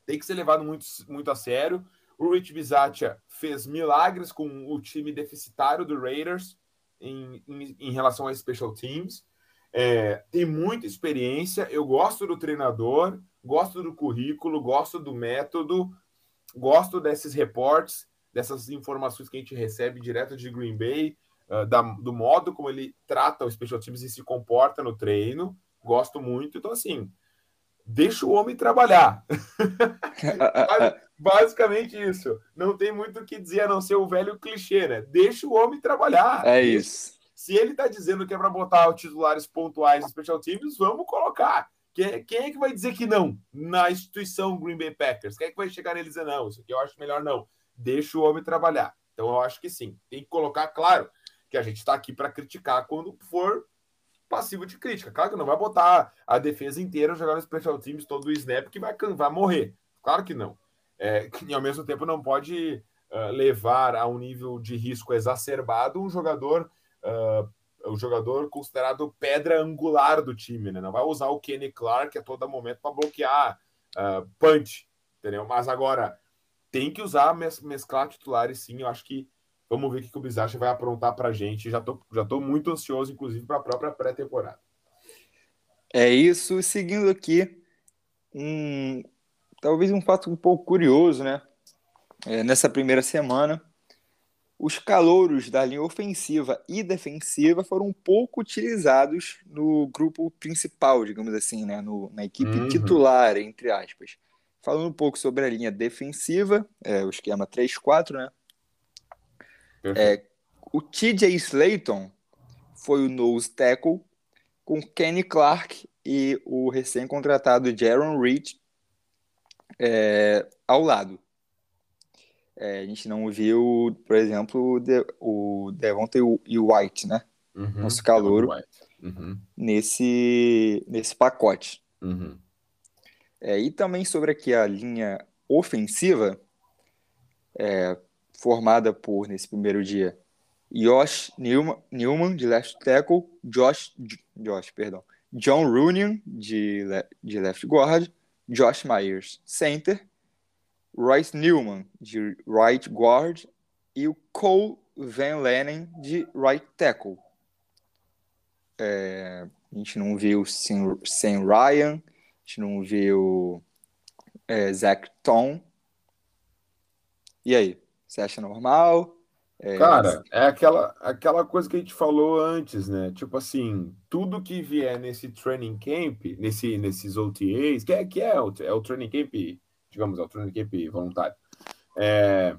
Speaker 2: tem que ser levado muito, muito a sério. O Rich Bisaccia fez milagres com o time deficitário do Raiders em, em, em relação a special teams. É, tem muita experiência. Eu gosto do treinador, gosto do currículo, gosto do método, gosto desses reportes, dessas informações que a gente recebe direto de Green Bay, uh, da, do modo como ele trata os special teams e se comporta no treino. Gosto muito. Então, assim, deixa o homem trabalhar. Basicamente isso. Não tem muito o que dizer a não ser o velho clichê, né? Deixa o homem trabalhar.
Speaker 1: É isso.
Speaker 2: Se ele tá dizendo que é para botar titulares pontuais no special teams, vamos colocar. Quem, quem, é que vai dizer que não na instituição Green Bay Packers? Quem é que vai chegar nele e dizer não? Isso aqui eu acho melhor não. Deixa o homem trabalhar. Então eu acho que sim. Tem que colocar claro que a gente está aqui para criticar quando for passivo de crítica. Claro que não vai botar a defesa inteira jogar no special teams todo o snap que vai, vai morrer. Claro que não. É, e ao mesmo tempo não pode uh, levar a um nível de risco exacerbado um jogador uh, o jogador considerado pedra angular do time, né? Não vai usar o Kenny Clark a todo momento para bloquear uh, punch, entendeu? Mas agora tem que usar mes mesclar titulares sim. Eu acho que Vamos ver o que o Bizacha vai aprontar para gente. Já tô, já tô muito ansioso, inclusive, para a própria pré-temporada.
Speaker 1: É isso. Seguindo aqui, um, talvez um fato um pouco curioso, né? É, nessa primeira semana, os calouros da linha ofensiva e defensiva foram pouco utilizados no grupo principal, digamos assim, né? No, na equipe uhum. titular, entre aspas. Falando um pouco sobre a linha defensiva, é, o esquema 3-4, né? É, o TJ Slayton foi o nose tackle com Kenny Clark e o recém-contratado Jaron Reed é, ao lado. É, a gente não viu, por exemplo, o, Devontae e o White, né? Uhum, Nosso calouro uhum. nesse, nesse pacote. Uhum. É, e também sobre aqui a linha ofensiva, é, formada por, nesse primeiro dia, Josh Newman, Newman de left tackle, Josh, Josh perdão, John Rooney, de, de left guard, Josh Myers, center, Royce Newman, de right guard, e o Cole Van Lennon, de right tackle. É, a gente não viu Sam, Ryan, a gente não viu é, Zach Tom. E aí? Você acha normal?
Speaker 2: É... Cara, é aquela, aquela coisa que a gente falou antes, né? Tipo assim, tudo que vier nesse training camp, nesse, nesses OTAs, que é, que é, o, é o training camp, digamos, training camp voluntário. É,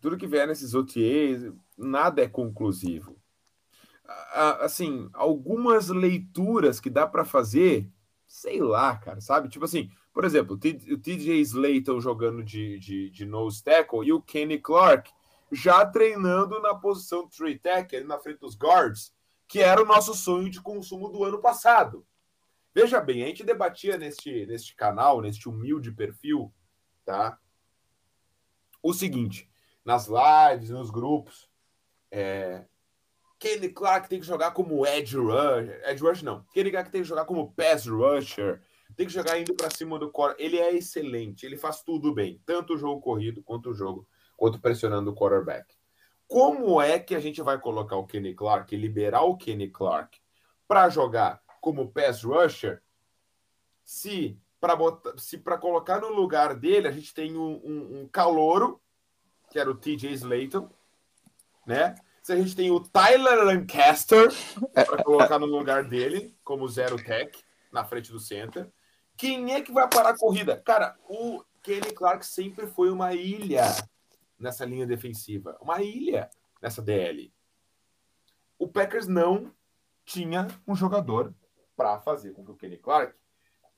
Speaker 2: tudo que vier nesses OTAs, nada é conclusivo. Assim, algumas leituras que dá para fazer sei lá, cara, sabe? Tipo assim, por exemplo, o TJ Slayton jogando de, de, de nose tackle e o Kenny Clark já treinando na posição three tackle, na frente dos guards, que era o nosso sonho de consumo do ano passado. Veja bem, a gente debatia neste, neste canal, neste humilde perfil, tá? O seguinte, nas lives, nos grupos, é, Kenny Clark tem que jogar como edge rusher, edge rusher não, Kenny Clark tem que jogar como pass rusher, tem que jogar indo para cima do core. Ele é excelente, ele faz tudo bem, tanto o jogo corrido quanto o jogo, quanto pressionando o quarterback. Como é que a gente vai colocar o Kenny Clark, liberar o Kenny Clark para jogar como pass rusher, se para se para colocar no lugar dele a gente tem um, um, um calouro que era o TJ Slayton, né? Se a gente tem o Tyler Lancaster para colocar no lugar dele como zero tech na frente do center, quem é que vai parar a corrida? Cara, o Kenny Clark sempre foi uma ilha nessa linha defensiva, uma ilha nessa DL. O Packers não tinha um jogador para fazer com que o Kenny Clark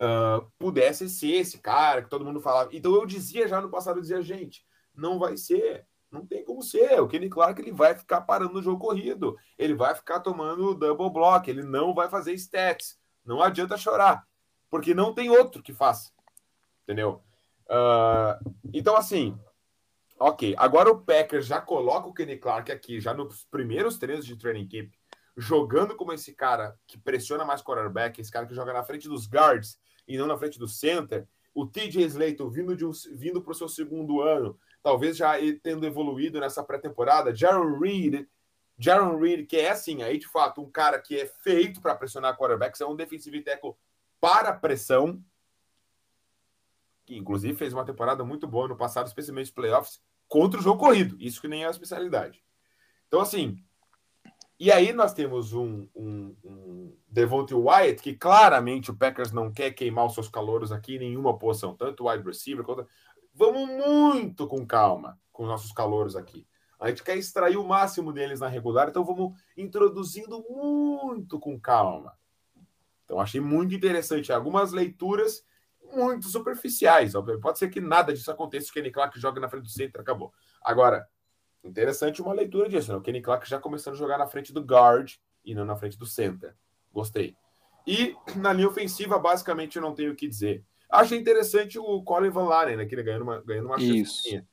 Speaker 2: uh, pudesse ser esse cara que todo mundo falava. Então eu dizia já no passado, eu dizia, gente, não vai ser. Não tem como ser. O Kenny Clark ele vai ficar parando no jogo corrido. Ele vai ficar tomando double block. Ele não vai fazer stats. Não adianta chorar. Porque não tem outro que faça. Entendeu? Uh, então, assim, ok. Agora o Packers já coloca o Kenny Clark aqui, já nos primeiros treinos de training camp, jogando como esse cara que pressiona mais quarterback, esse cara que joga na frente dos guards e não na frente do center. O TJ Slayton vindo, de um, vindo para o seu segundo ano, talvez já tendo evoluído nessa pré-temporada. Jaron Reed, Jaron Reed, que é assim, aí de fato, um cara que é feito para pressionar quarterbacks, é um defensive tackle para pressão, que inclusive fez uma temporada muito boa no passado, especialmente playoffs, contra o jogo corrido. Isso que nem é a especialidade. Então, assim, e aí nós temos um, um, um Devontae Wyatt, que claramente o Packers não quer queimar os seus calouros aqui em nenhuma posição, tanto wide receiver quanto... Vamos muito com calma com os nossos calouros aqui. A gente quer extrair o máximo deles na regular, então vamos introduzindo muito com calma. Então achei muito interessante algumas leituras muito superficiais. Pode ser que nada disso aconteça, o Kenny Clark joga na frente do centro, acabou. Agora, Interessante uma leitura disso, né? O Kenny Clark já começando a jogar na frente do guard e não na frente do center. Gostei. E na linha ofensiva, basicamente, eu não tenho o que dizer. Achei interessante o Colin Van Laren, né? Que ele ganhando uma, ganhando uma
Speaker 1: chance.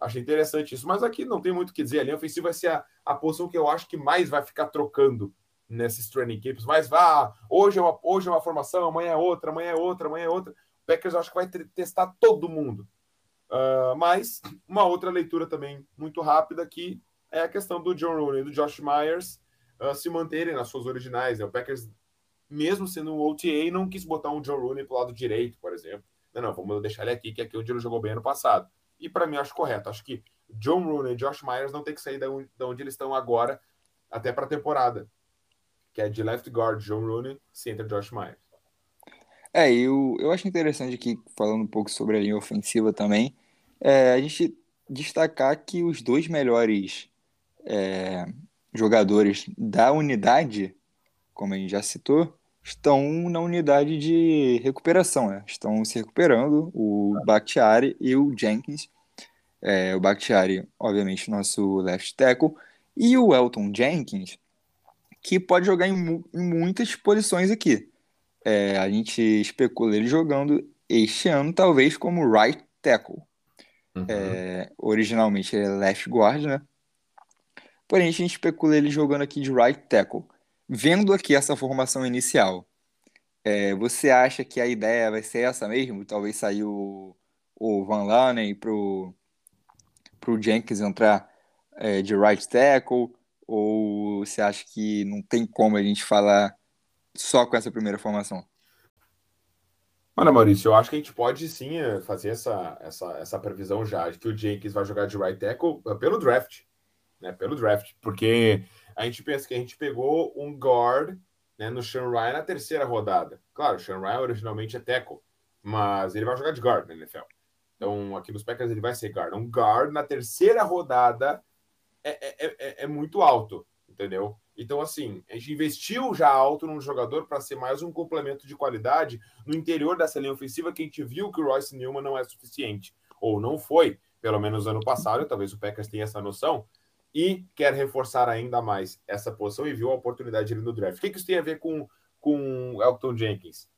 Speaker 2: Achei interessante isso. Mas aqui não tem muito o que dizer. A linha ofensiva vai ser a, a posição que eu acho que mais vai ficar trocando nesses training camps. Mas vá, hoje é, uma, hoje é uma formação, amanhã é outra, amanhã é outra, amanhã é outra. O Packers eu acho que vai testar todo mundo. Uh, mas uma outra leitura também muito rápida aqui é a questão do John Rooney e do Josh Myers uh, se manterem nas suas originais. Né? O Packers, mesmo sendo um OTA, não quis botar um John Rooney para o lado direito, por exemplo. Não, não, vamos deixar ele aqui, que é aqui onde ele jogou bem ano passado. E para mim, acho correto. Acho que John Rooney e Josh Myers não tem que sair da onde, onde eles estão agora até para a temporada, que é de left guard John Rooney, center Josh Myers.
Speaker 1: É, eu, eu acho interessante aqui, falando um pouco sobre a linha ofensiva também, é, a gente destacar que os dois melhores é, jogadores da unidade, como a gente já citou, estão na unidade de recuperação, né? Estão se recuperando, o Bakhtiari e o Jenkins. É, o Bakhtiari, obviamente, nosso left tackle, e o Elton Jenkins, que pode jogar em, em muitas posições aqui. É, a gente especula ele jogando este ano, talvez como right tackle. Uhum. É, originalmente ele é left guard, né? Porém, a gente especula ele jogando aqui de right tackle. Vendo aqui essa formação inicial, é, você acha que a ideia vai ser essa mesmo? Talvez sair o, o Van Lanen pro, pro Jenkins entrar é, de right tackle? Ou você acha que não tem como a gente falar só com essa primeira formação?
Speaker 2: Olha, Maurício, eu acho que a gente pode sim eh, fazer essa, essa, essa previsão já de que o Jenkins vai jogar de right tackle eh, pelo draft, né? Pelo draft, porque a gente pensa que a gente pegou um guard né, no Sean Ryan na terceira rodada. Claro, o Sean Ryan originalmente é tackle, mas ele vai jogar de guard na NFL. Então, aqui nos Packers ele vai ser guard. Um guard na terceira rodada é, é, é, é muito alto. Entendeu? Então, assim, a gente investiu já alto num jogador para ser mais um complemento de qualidade no interior dessa linha ofensiva que a gente viu que o Royce Newman não é suficiente, ou não foi, pelo menos ano passado, talvez o Packers tenha essa noção, e quer reforçar ainda mais essa posição e viu a oportunidade ali no draft. O que, isso tem a ver com, com o Elton Jenkins?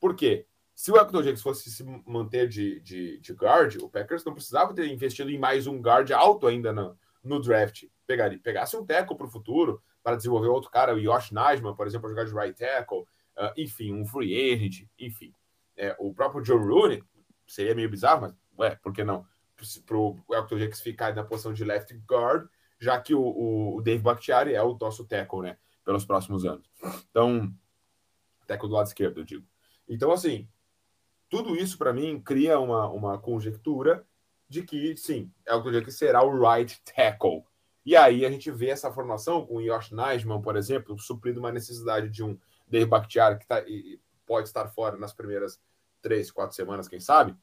Speaker 2: Por quê? Se o Elton Jenkins fosse se manter de, de, de guard, o Packers não precisava ter investido em mais um guard alto ainda no, no draft. Pegaria, pegasse um tackle para o futuro, para desenvolver outro cara, o Yosh Najman, por exemplo, jogar de right tackle, uh, enfim, um free agent, enfim. É, o próprio Joe Rooney, seria meio bizarro, mas, ué, por que não? Para o Elton Jenkins ficar na posição de left guard, já que o, o Dave Bakhtiari é o nosso tackle, né, pelos próximos anos. Então, tackle do lado esquerdo, eu digo. Então, assim, tudo isso para mim cria uma, uma conjectura de que, sim, Elton Jenkins será o right tackle. E aí a gente vê essa formação com o Yosh Najman, por exemplo, suprindo uma necessidade de um Dave Bakhtiari que tá, pode estar fora nas primeiras três, quatro semanas, quem sabe.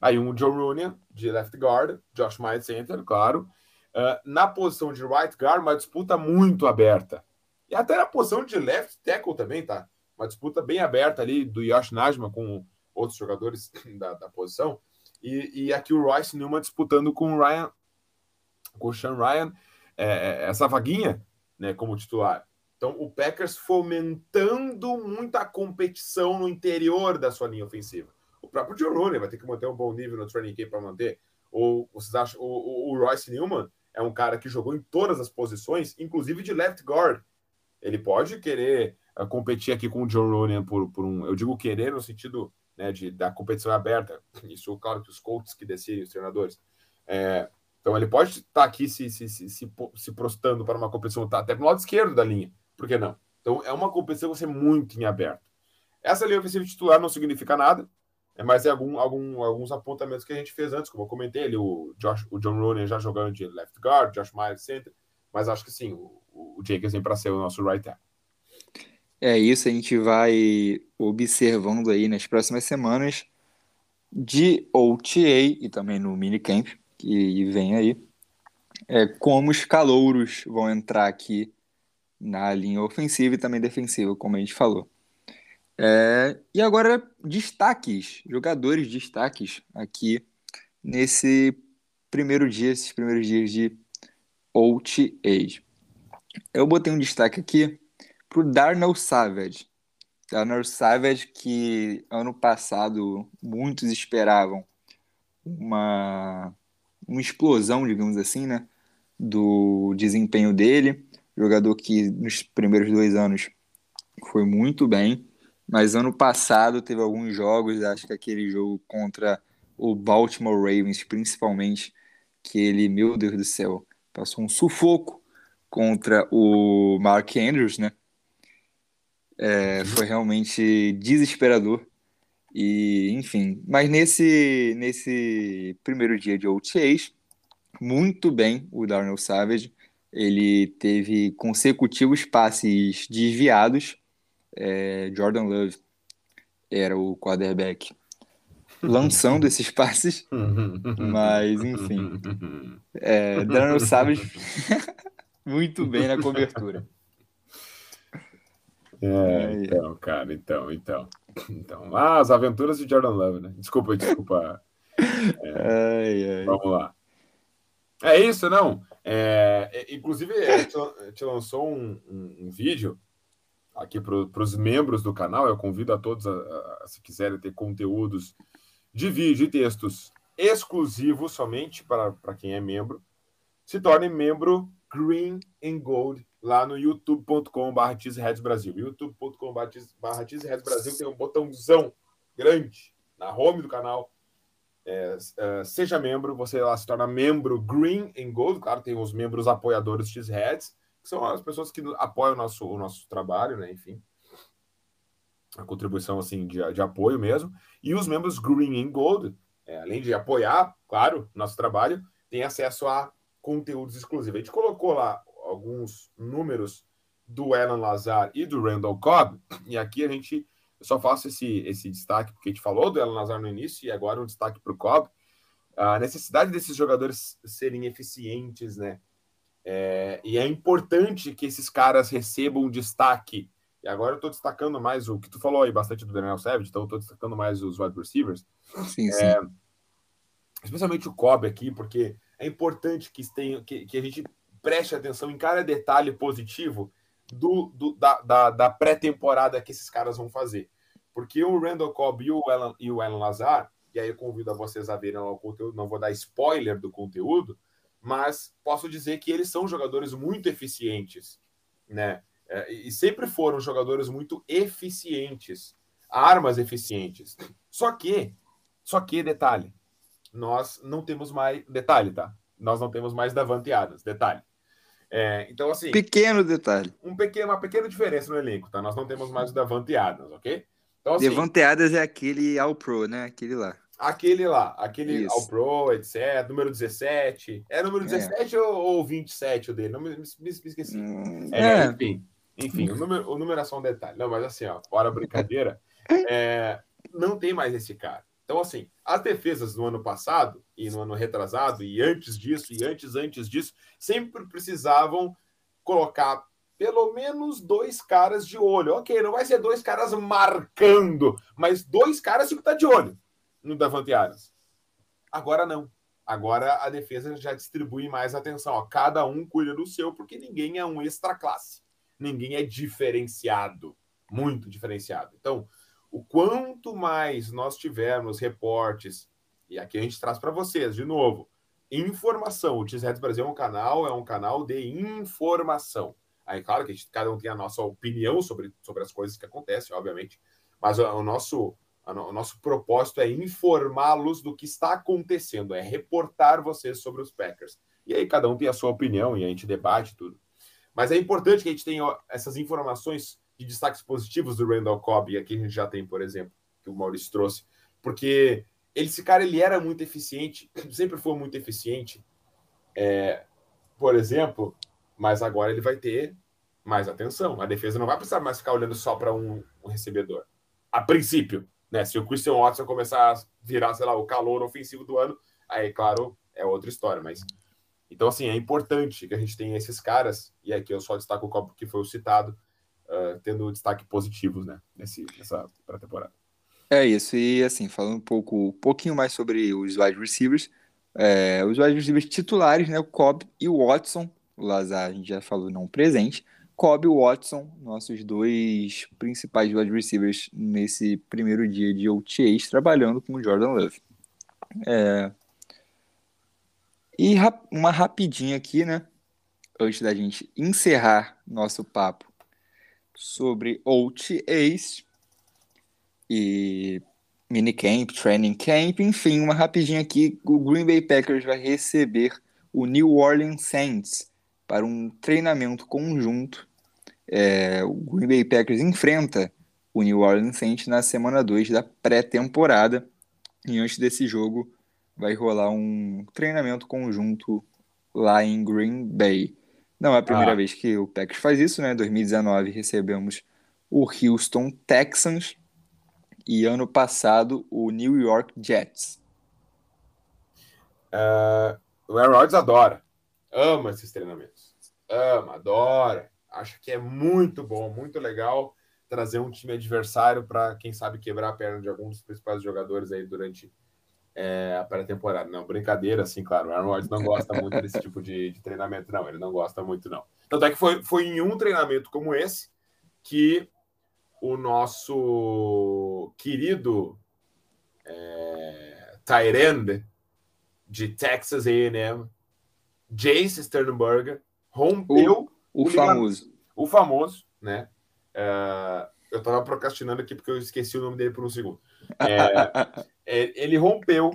Speaker 2: Aí um Joe Rooney de left guard, Josh Myers center, claro. Uh, na posição de right guard, uma disputa muito aberta. E até na posição de left tackle também, tá? Uma disputa bem aberta ali do Yosh Najma com outros jogadores da, da posição. E, e, aqui o Royce Newman disputando com o Ryan, com o Sean Ryan, é, é, essa vaguinha, né, como titular. Então, o Packers fomentando muita competição no interior da sua linha ofensiva. O próprio Joe Rooney vai ter que manter um bom nível no training camp para manter. Ou vocês acham o, o, o Royce Newman é um cara que jogou em todas as posições, inclusive de left guard. Ele pode querer uh, competir aqui com o John Ronan por, por um. Eu digo querer no sentido né, de, da competição aberta. Isso, claro, que os coaches que decidem, os treinadores. É, então ele pode estar tá aqui se, se, se, se, se prostando para uma competição, tá até no lado esquerdo da linha. Por que não? Então é uma competição que vai ser muito em aberto. Essa linha ofensiva titular não significa nada. É, mas é algum, algum, alguns apontamentos que a gente fez antes, como eu comentei ali, o, Josh, o John Rooney já jogando de left guard, Josh Myers center, mas acho que sim, o, o Jenkins vem para ser o nosso right tackle.
Speaker 1: É isso, a gente vai observando aí nas próximas semanas de OTA e também no minicamp que vem aí, é, como os calouros vão entrar aqui na linha ofensiva e também defensiva, como a gente falou. É, e agora, destaques, jogadores destaques aqui nesse primeiro dia, esses primeiros dias de OTA. Eu botei um destaque aqui para o Darnell Savage. Darnell Savage, que ano passado muitos esperavam uma, uma explosão, digamos assim, né, do desempenho dele. Jogador que nos primeiros dois anos foi muito bem. Mas ano passado teve alguns jogos, acho que aquele jogo contra o Baltimore Ravens, principalmente, que ele, meu Deus do céu, passou um sufoco contra o Mark Andrews, né? É, foi realmente desesperador. E, enfim, mas nesse, nesse primeiro dia de OTAs, muito bem o Darnell Savage. Ele teve consecutivos passes desviados é, Jordan Love era o quarterback lançando esses passes, mas enfim, é, Daniel Savage muito bem na cobertura.
Speaker 2: É, então, cara, então, então. Então, ah, as aventuras de Jordan Love, né? Desculpa, desculpa. É, ai, ai. Vamos lá. É isso, não? É, inclusive, a gente lançou um, um, um vídeo aqui para os membros do canal. Eu convido a todos, a, a, se quiserem ter conteúdos de vídeo e textos exclusivos somente para, para quem é membro, se torne membro Green and Gold lá no youtube.com.br Brasil. youtube.com.br Brasil tem um botãozão grande na home do canal. É, é, seja membro, você lá se torna membro Green and Gold. Claro, tem os membros apoiadores X-Heads que são as pessoas que apoiam o nosso, o nosso trabalho, né? Enfim, a contribuição assim de, de apoio mesmo. E os membros Green and Gold, é, além de apoiar, claro, nosso trabalho, tem acesso a conteúdos exclusivos. A gente colocou lá alguns números do Alan Lazar e do Randall Cobb, e aqui a gente eu só faço esse, esse destaque porque a gente falou do Alan Lazar no início e agora um destaque para o Cobb. A necessidade desses jogadores serem eficientes, né? É, e é importante que esses caras recebam destaque. E agora eu estou destacando mais o que tu falou aí bastante do Daniel Savage, então eu estou destacando mais os wide receivers.
Speaker 1: Sim, sim. É,
Speaker 2: especialmente o Cobb aqui, porque é importante que, tenha, que, que a gente preste atenção em cada detalhe positivo do, do da, da, da pré-temporada que esses caras vão fazer. Porque o Randall Cobb e o Alan, e o Alan Lazar, e aí eu convido a vocês a verem o conteúdo, não vou dar spoiler do conteúdo, mas posso dizer que eles são jogadores muito eficientes, né? É, e sempre foram jogadores muito eficientes, armas eficientes. Só que, só que, detalhe, nós não temos mais. Detalhe, tá? Nós não temos mais Davante Adams, detalhe. É, então, assim.
Speaker 1: Pequeno detalhe.
Speaker 2: Um pequeno, uma pequena diferença no elenco, tá? Nós não temos mais o Davante Adams, ok?
Speaker 1: Então, assim, Davante Adams é aquele All Pro, né? Aquele lá.
Speaker 2: Aquele lá, aquele Isso. All Pro, etc. Número 17. É número 17 é. ou, ou 27 o dele? Não me, me, me esqueci. Hum, é, é. Enfim, enfim o, número, o número é só um detalhe. Não, mas assim, ó, fora brincadeira, é, não tem mais esse cara. Então, assim, as defesas no ano passado e no ano retrasado, e antes disso, e antes, antes disso, sempre precisavam colocar pelo menos dois caras de olho. Ok, não vai ser dois caras marcando, mas dois caras que tá de olho no Davante Adams. Agora não. Agora a defesa já distribui mais atenção. Ó. Cada um cuida do seu, porque ninguém é um extra classe. Ninguém é diferenciado. Muito diferenciado. Então, o quanto mais nós tivermos reportes, e aqui a gente traz para vocês, de novo, informação. O T-Reds Brasil é um canal, é um canal de informação. Aí, claro que gente, cada um tem a nossa opinião sobre, sobre as coisas que acontecem, obviamente, mas o, o nosso, o nosso propósito é informá-los do que está acontecendo, é reportar vocês sobre os Packers. E aí cada um tem a sua opinião e a gente debate tudo. Mas é importante que a gente tenha essas informações de destaques positivos do Randall Cobb, aqui a gente já tem, por exemplo, que o Maurício trouxe, porque esse cara ele era muito eficiente, sempre foi muito eficiente, é, por exemplo, mas agora ele vai ter mais atenção. A defesa não vai precisar mais ficar olhando só para um, um, recebedor. A princípio, né? Se o Christian Watson começar a virar, sei lá, o calor ofensivo do ano, aí, claro, é outra história, mas então, assim, é importante que a gente tenha esses caras, e aqui eu só destaco o Cobb que foi o citado, uh, tendo destaque positivos, né, nesse, nessa pré-temporada.
Speaker 1: É isso, e assim, falando um pouco, um pouquinho mais sobre os wide receivers, é, os wide receivers titulares, né, o Cobb e o Watson, o Lazar a gente já falou não presente, Cobb e o Watson, nossos dois principais wide receivers nesse primeiro dia de OTAs, trabalhando com o Jordan Love. É... E uma rapidinha aqui, né, antes da gente encerrar nosso papo sobre OTAs e minicamp, training camp, enfim, uma rapidinha aqui, o Green Bay Packers vai receber o New Orleans Saints para um treinamento conjunto. É, o Green Bay Packers enfrenta o New Orleans Saints na semana 2 da pré-temporada e antes desse jogo vai rolar um treinamento conjunto lá em Green Bay. Não é a primeira ah. vez que o Packers faz isso, né? Em 2019 recebemos o Houston Texans e ano passado o New York Jets.
Speaker 2: Uh, o Aaron Rodgers adora, ama esses treinamentos, ama, adora, acha que é muito bom, muito legal trazer um time adversário para quem sabe quebrar a perna de alguns dos principais jogadores aí durante é, a pré-temporada. Não, brincadeira, assim, claro. O Aaron Rodgers não gosta muito desse tipo de, de, treinamento, não. Ele não gosta muito, não. Tanto é que foi, foi em um treinamento como esse que o nosso querido é, Tyrande de Texas A&M, Jace Sternberger, rompeu
Speaker 1: o, o, o famoso.
Speaker 2: O famoso, né? É, eu tava procrastinando aqui porque eu esqueci o nome dele por um segundo. É, é, ele rompeu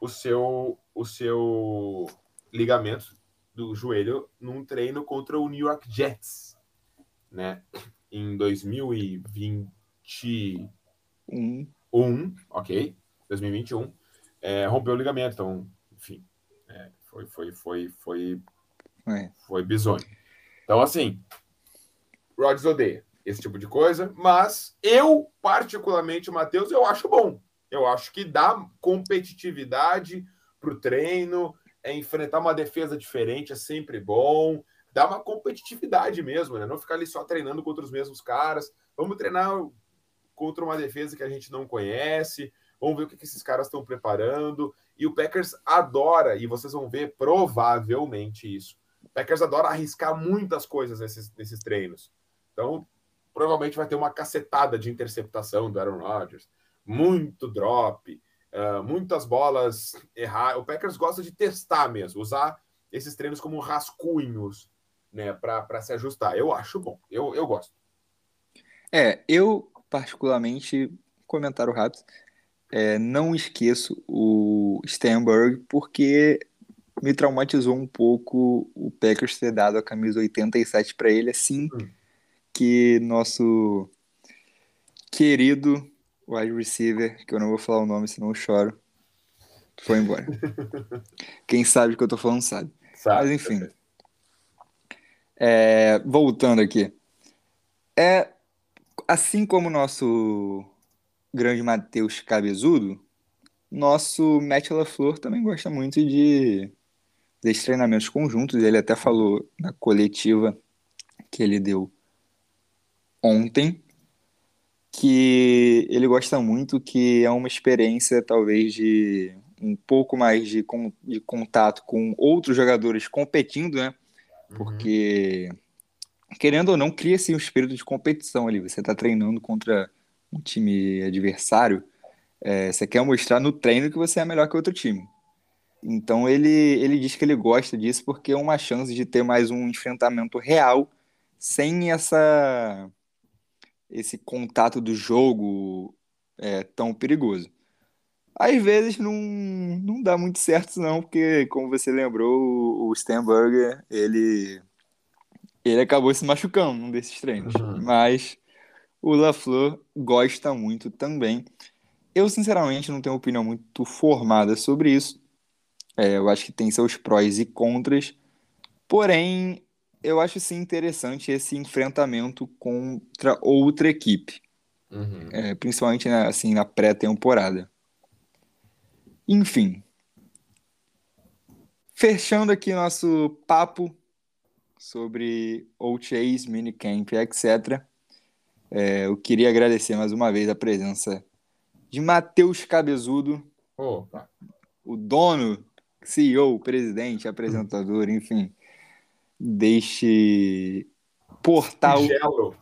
Speaker 2: o seu, o seu ligamento do joelho num treino contra o New York Jets, né? Em 2021, um. ok? 2021, é, rompeu o ligamento, então, enfim, é, foi, foi, foi, foi, é. foi bizonho. Então, assim, Rodgers odeia esse tipo de coisa, mas eu, particularmente, Matheus, eu acho bom. Eu acho que dá competitividade para o treino, é enfrentar uma defesa diferente, é sempre bom. Dá uma competitividade mesmo, né? Não ficar ali só treinando contra os mesmos caras. Vamos treinar contra uma defesa que a gente não conhece. Vamos ver o que, esses caras estão preparando. E o Packers adora, e vocês vão ver provavelmente isso. O Packers adora arriscar muitas coisas nesses, nesses treinos. Então, provavelmente vai ter uma cacetada de interceptação do Aaron Rodgers, muito drop, uh, muitas bolas errar. O Packers gosta de testar mesmo, usar esses treinos como rascunhos né, para se ajustar. Eu acho bom, eu, eu gosto.
Speaker 1: É, eu particularmente, comentário rápido, é, não esqueço o Stenberg porque me traumatizou um pouco o Packers ter dado a camisa 87 para ele, assim hum. Que nosso querido wide receiver, que eu não vou falar o nome senão eu choro, foi embora. Quem sabe o que eu tô falando sabe. sabe Mas enfim. É, voltando aqui. É, assim como o nosso grande Matheus Cabezudo, nosso Matt LaFleur também gosta muito de desses treinamentos conjuntos. Ele até falou na coletiva que ele deu ontem que ele gosta muito, que é uma experiência talvez de um pouco mais de, de contato com outros jogadores competindo, né? Uhum. Porque, uhum. querendo ou não, cria-se um espírito de competição ali. Você está treinando contra um time adversário, é, você quer mostrar no treino que você é melhor que outro time. Então ele, ele diz que ele gosta disso porque é uma chance de ter mais um enfrentamento real sem essa esse contato do jogo é, tão perigoso. Às vezes não, não dá muito certo não, porque como você lembrou, o Stenberger, ele ele acabou se machucando num desses treinos. Uhum. Mas o LaFleur gosta muito também. Eu, sinceramente, não tenho opinião muito formada sobre isso. É, eu acho que tem seus prós e contras. Porém, eu acho sim interessante esse enfrentamento contra outra equipe. Uhum. É, principalmente na, assim, na pré-temporada. Enfim. Fechando aqui nosso papo sobre OTAs, minicamp, etc. É, eu queria agradecer mais uma vez a presença de Matheus Cabezudo,
Speaker 2: Opa.
Speaker 1: o dono, CEO, presidente, apresentador, enfim, deste portal.
Speaker 2: Singelo.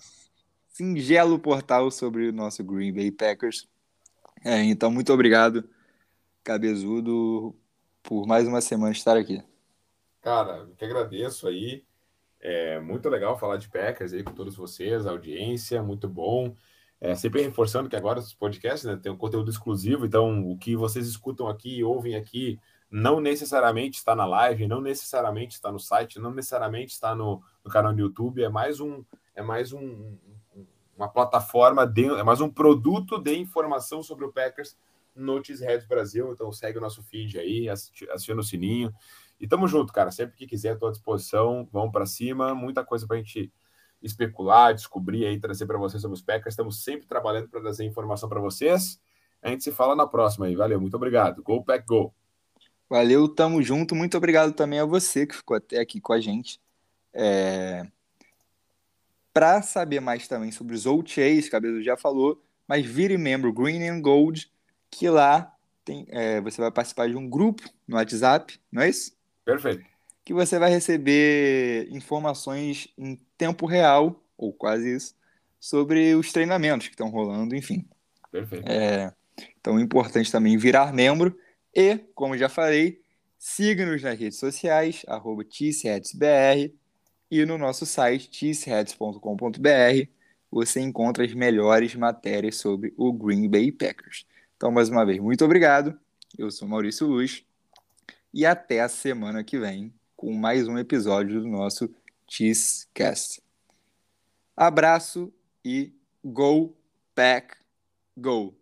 Speaker 1: Singelo portal sobre o nosso Green Bay Packers. É, então, muito obrigado, Cabezudo, por mais uma semana estar aqui.
Speaker 2: Cara, eu que agradeço aí. É muito legal falar de Packers aí com todos vocês, audiência, muito bom. É, sempre reforçando que agora os podcasts né, tem um conteúdo exclusivo, então o que vocês escutam aqui, ouvem aqui, não necessariamente está na live, não necessariamente está no site, não necessariamente está no, no canal do YouTube, é mais um, é mais um, uma plataforma, de, é mais um produto de informação sobre o Packers Notice Heads Brasil, então segue o nosso feed aí, aciona o sininho. E tamo junto, cara. Sempre que quiser, estou à disposição. Vamos para cima. Muita coisa para a gente especular, descobrir aí, trazer para vocês sobre os Packers. Estamos sempre trabalhando para trazer informação para vocês. A gente se fala na próxima aí. Valeu, muito obrigado. Go Pack Go.
Speaker 1: Valeu, tamo junto. Muito obrigado também a você que ficou até aqui com a gente. É... Para saber mais também sobre os OTAs, Cabeça já falou, mas vire membro Green and Gold, que lá tem, é, você vai participar de um grupo no WhatsApp, não é isso?
Speaker 2: Perfeito.
Speaker 1: Que você vai receber informações em tempo real, ou quase isso, sobre os treinamentos que estão rolando, enfim.
Speaker 2: Perfeito.
Speaker 1: É, então é importante também virar membro e, como já falei, siga-nos nas redes sociais, arroba e no nosso site cheeseheads.com.br você encontra as melhores matérias sobre o Green Bay Packers. Então, mais uma vez, muito obrigado. Eu sou Maurício Luz e até a semana que vem com mais um episódio do nosso Cheesecast. Abraço e go pack go!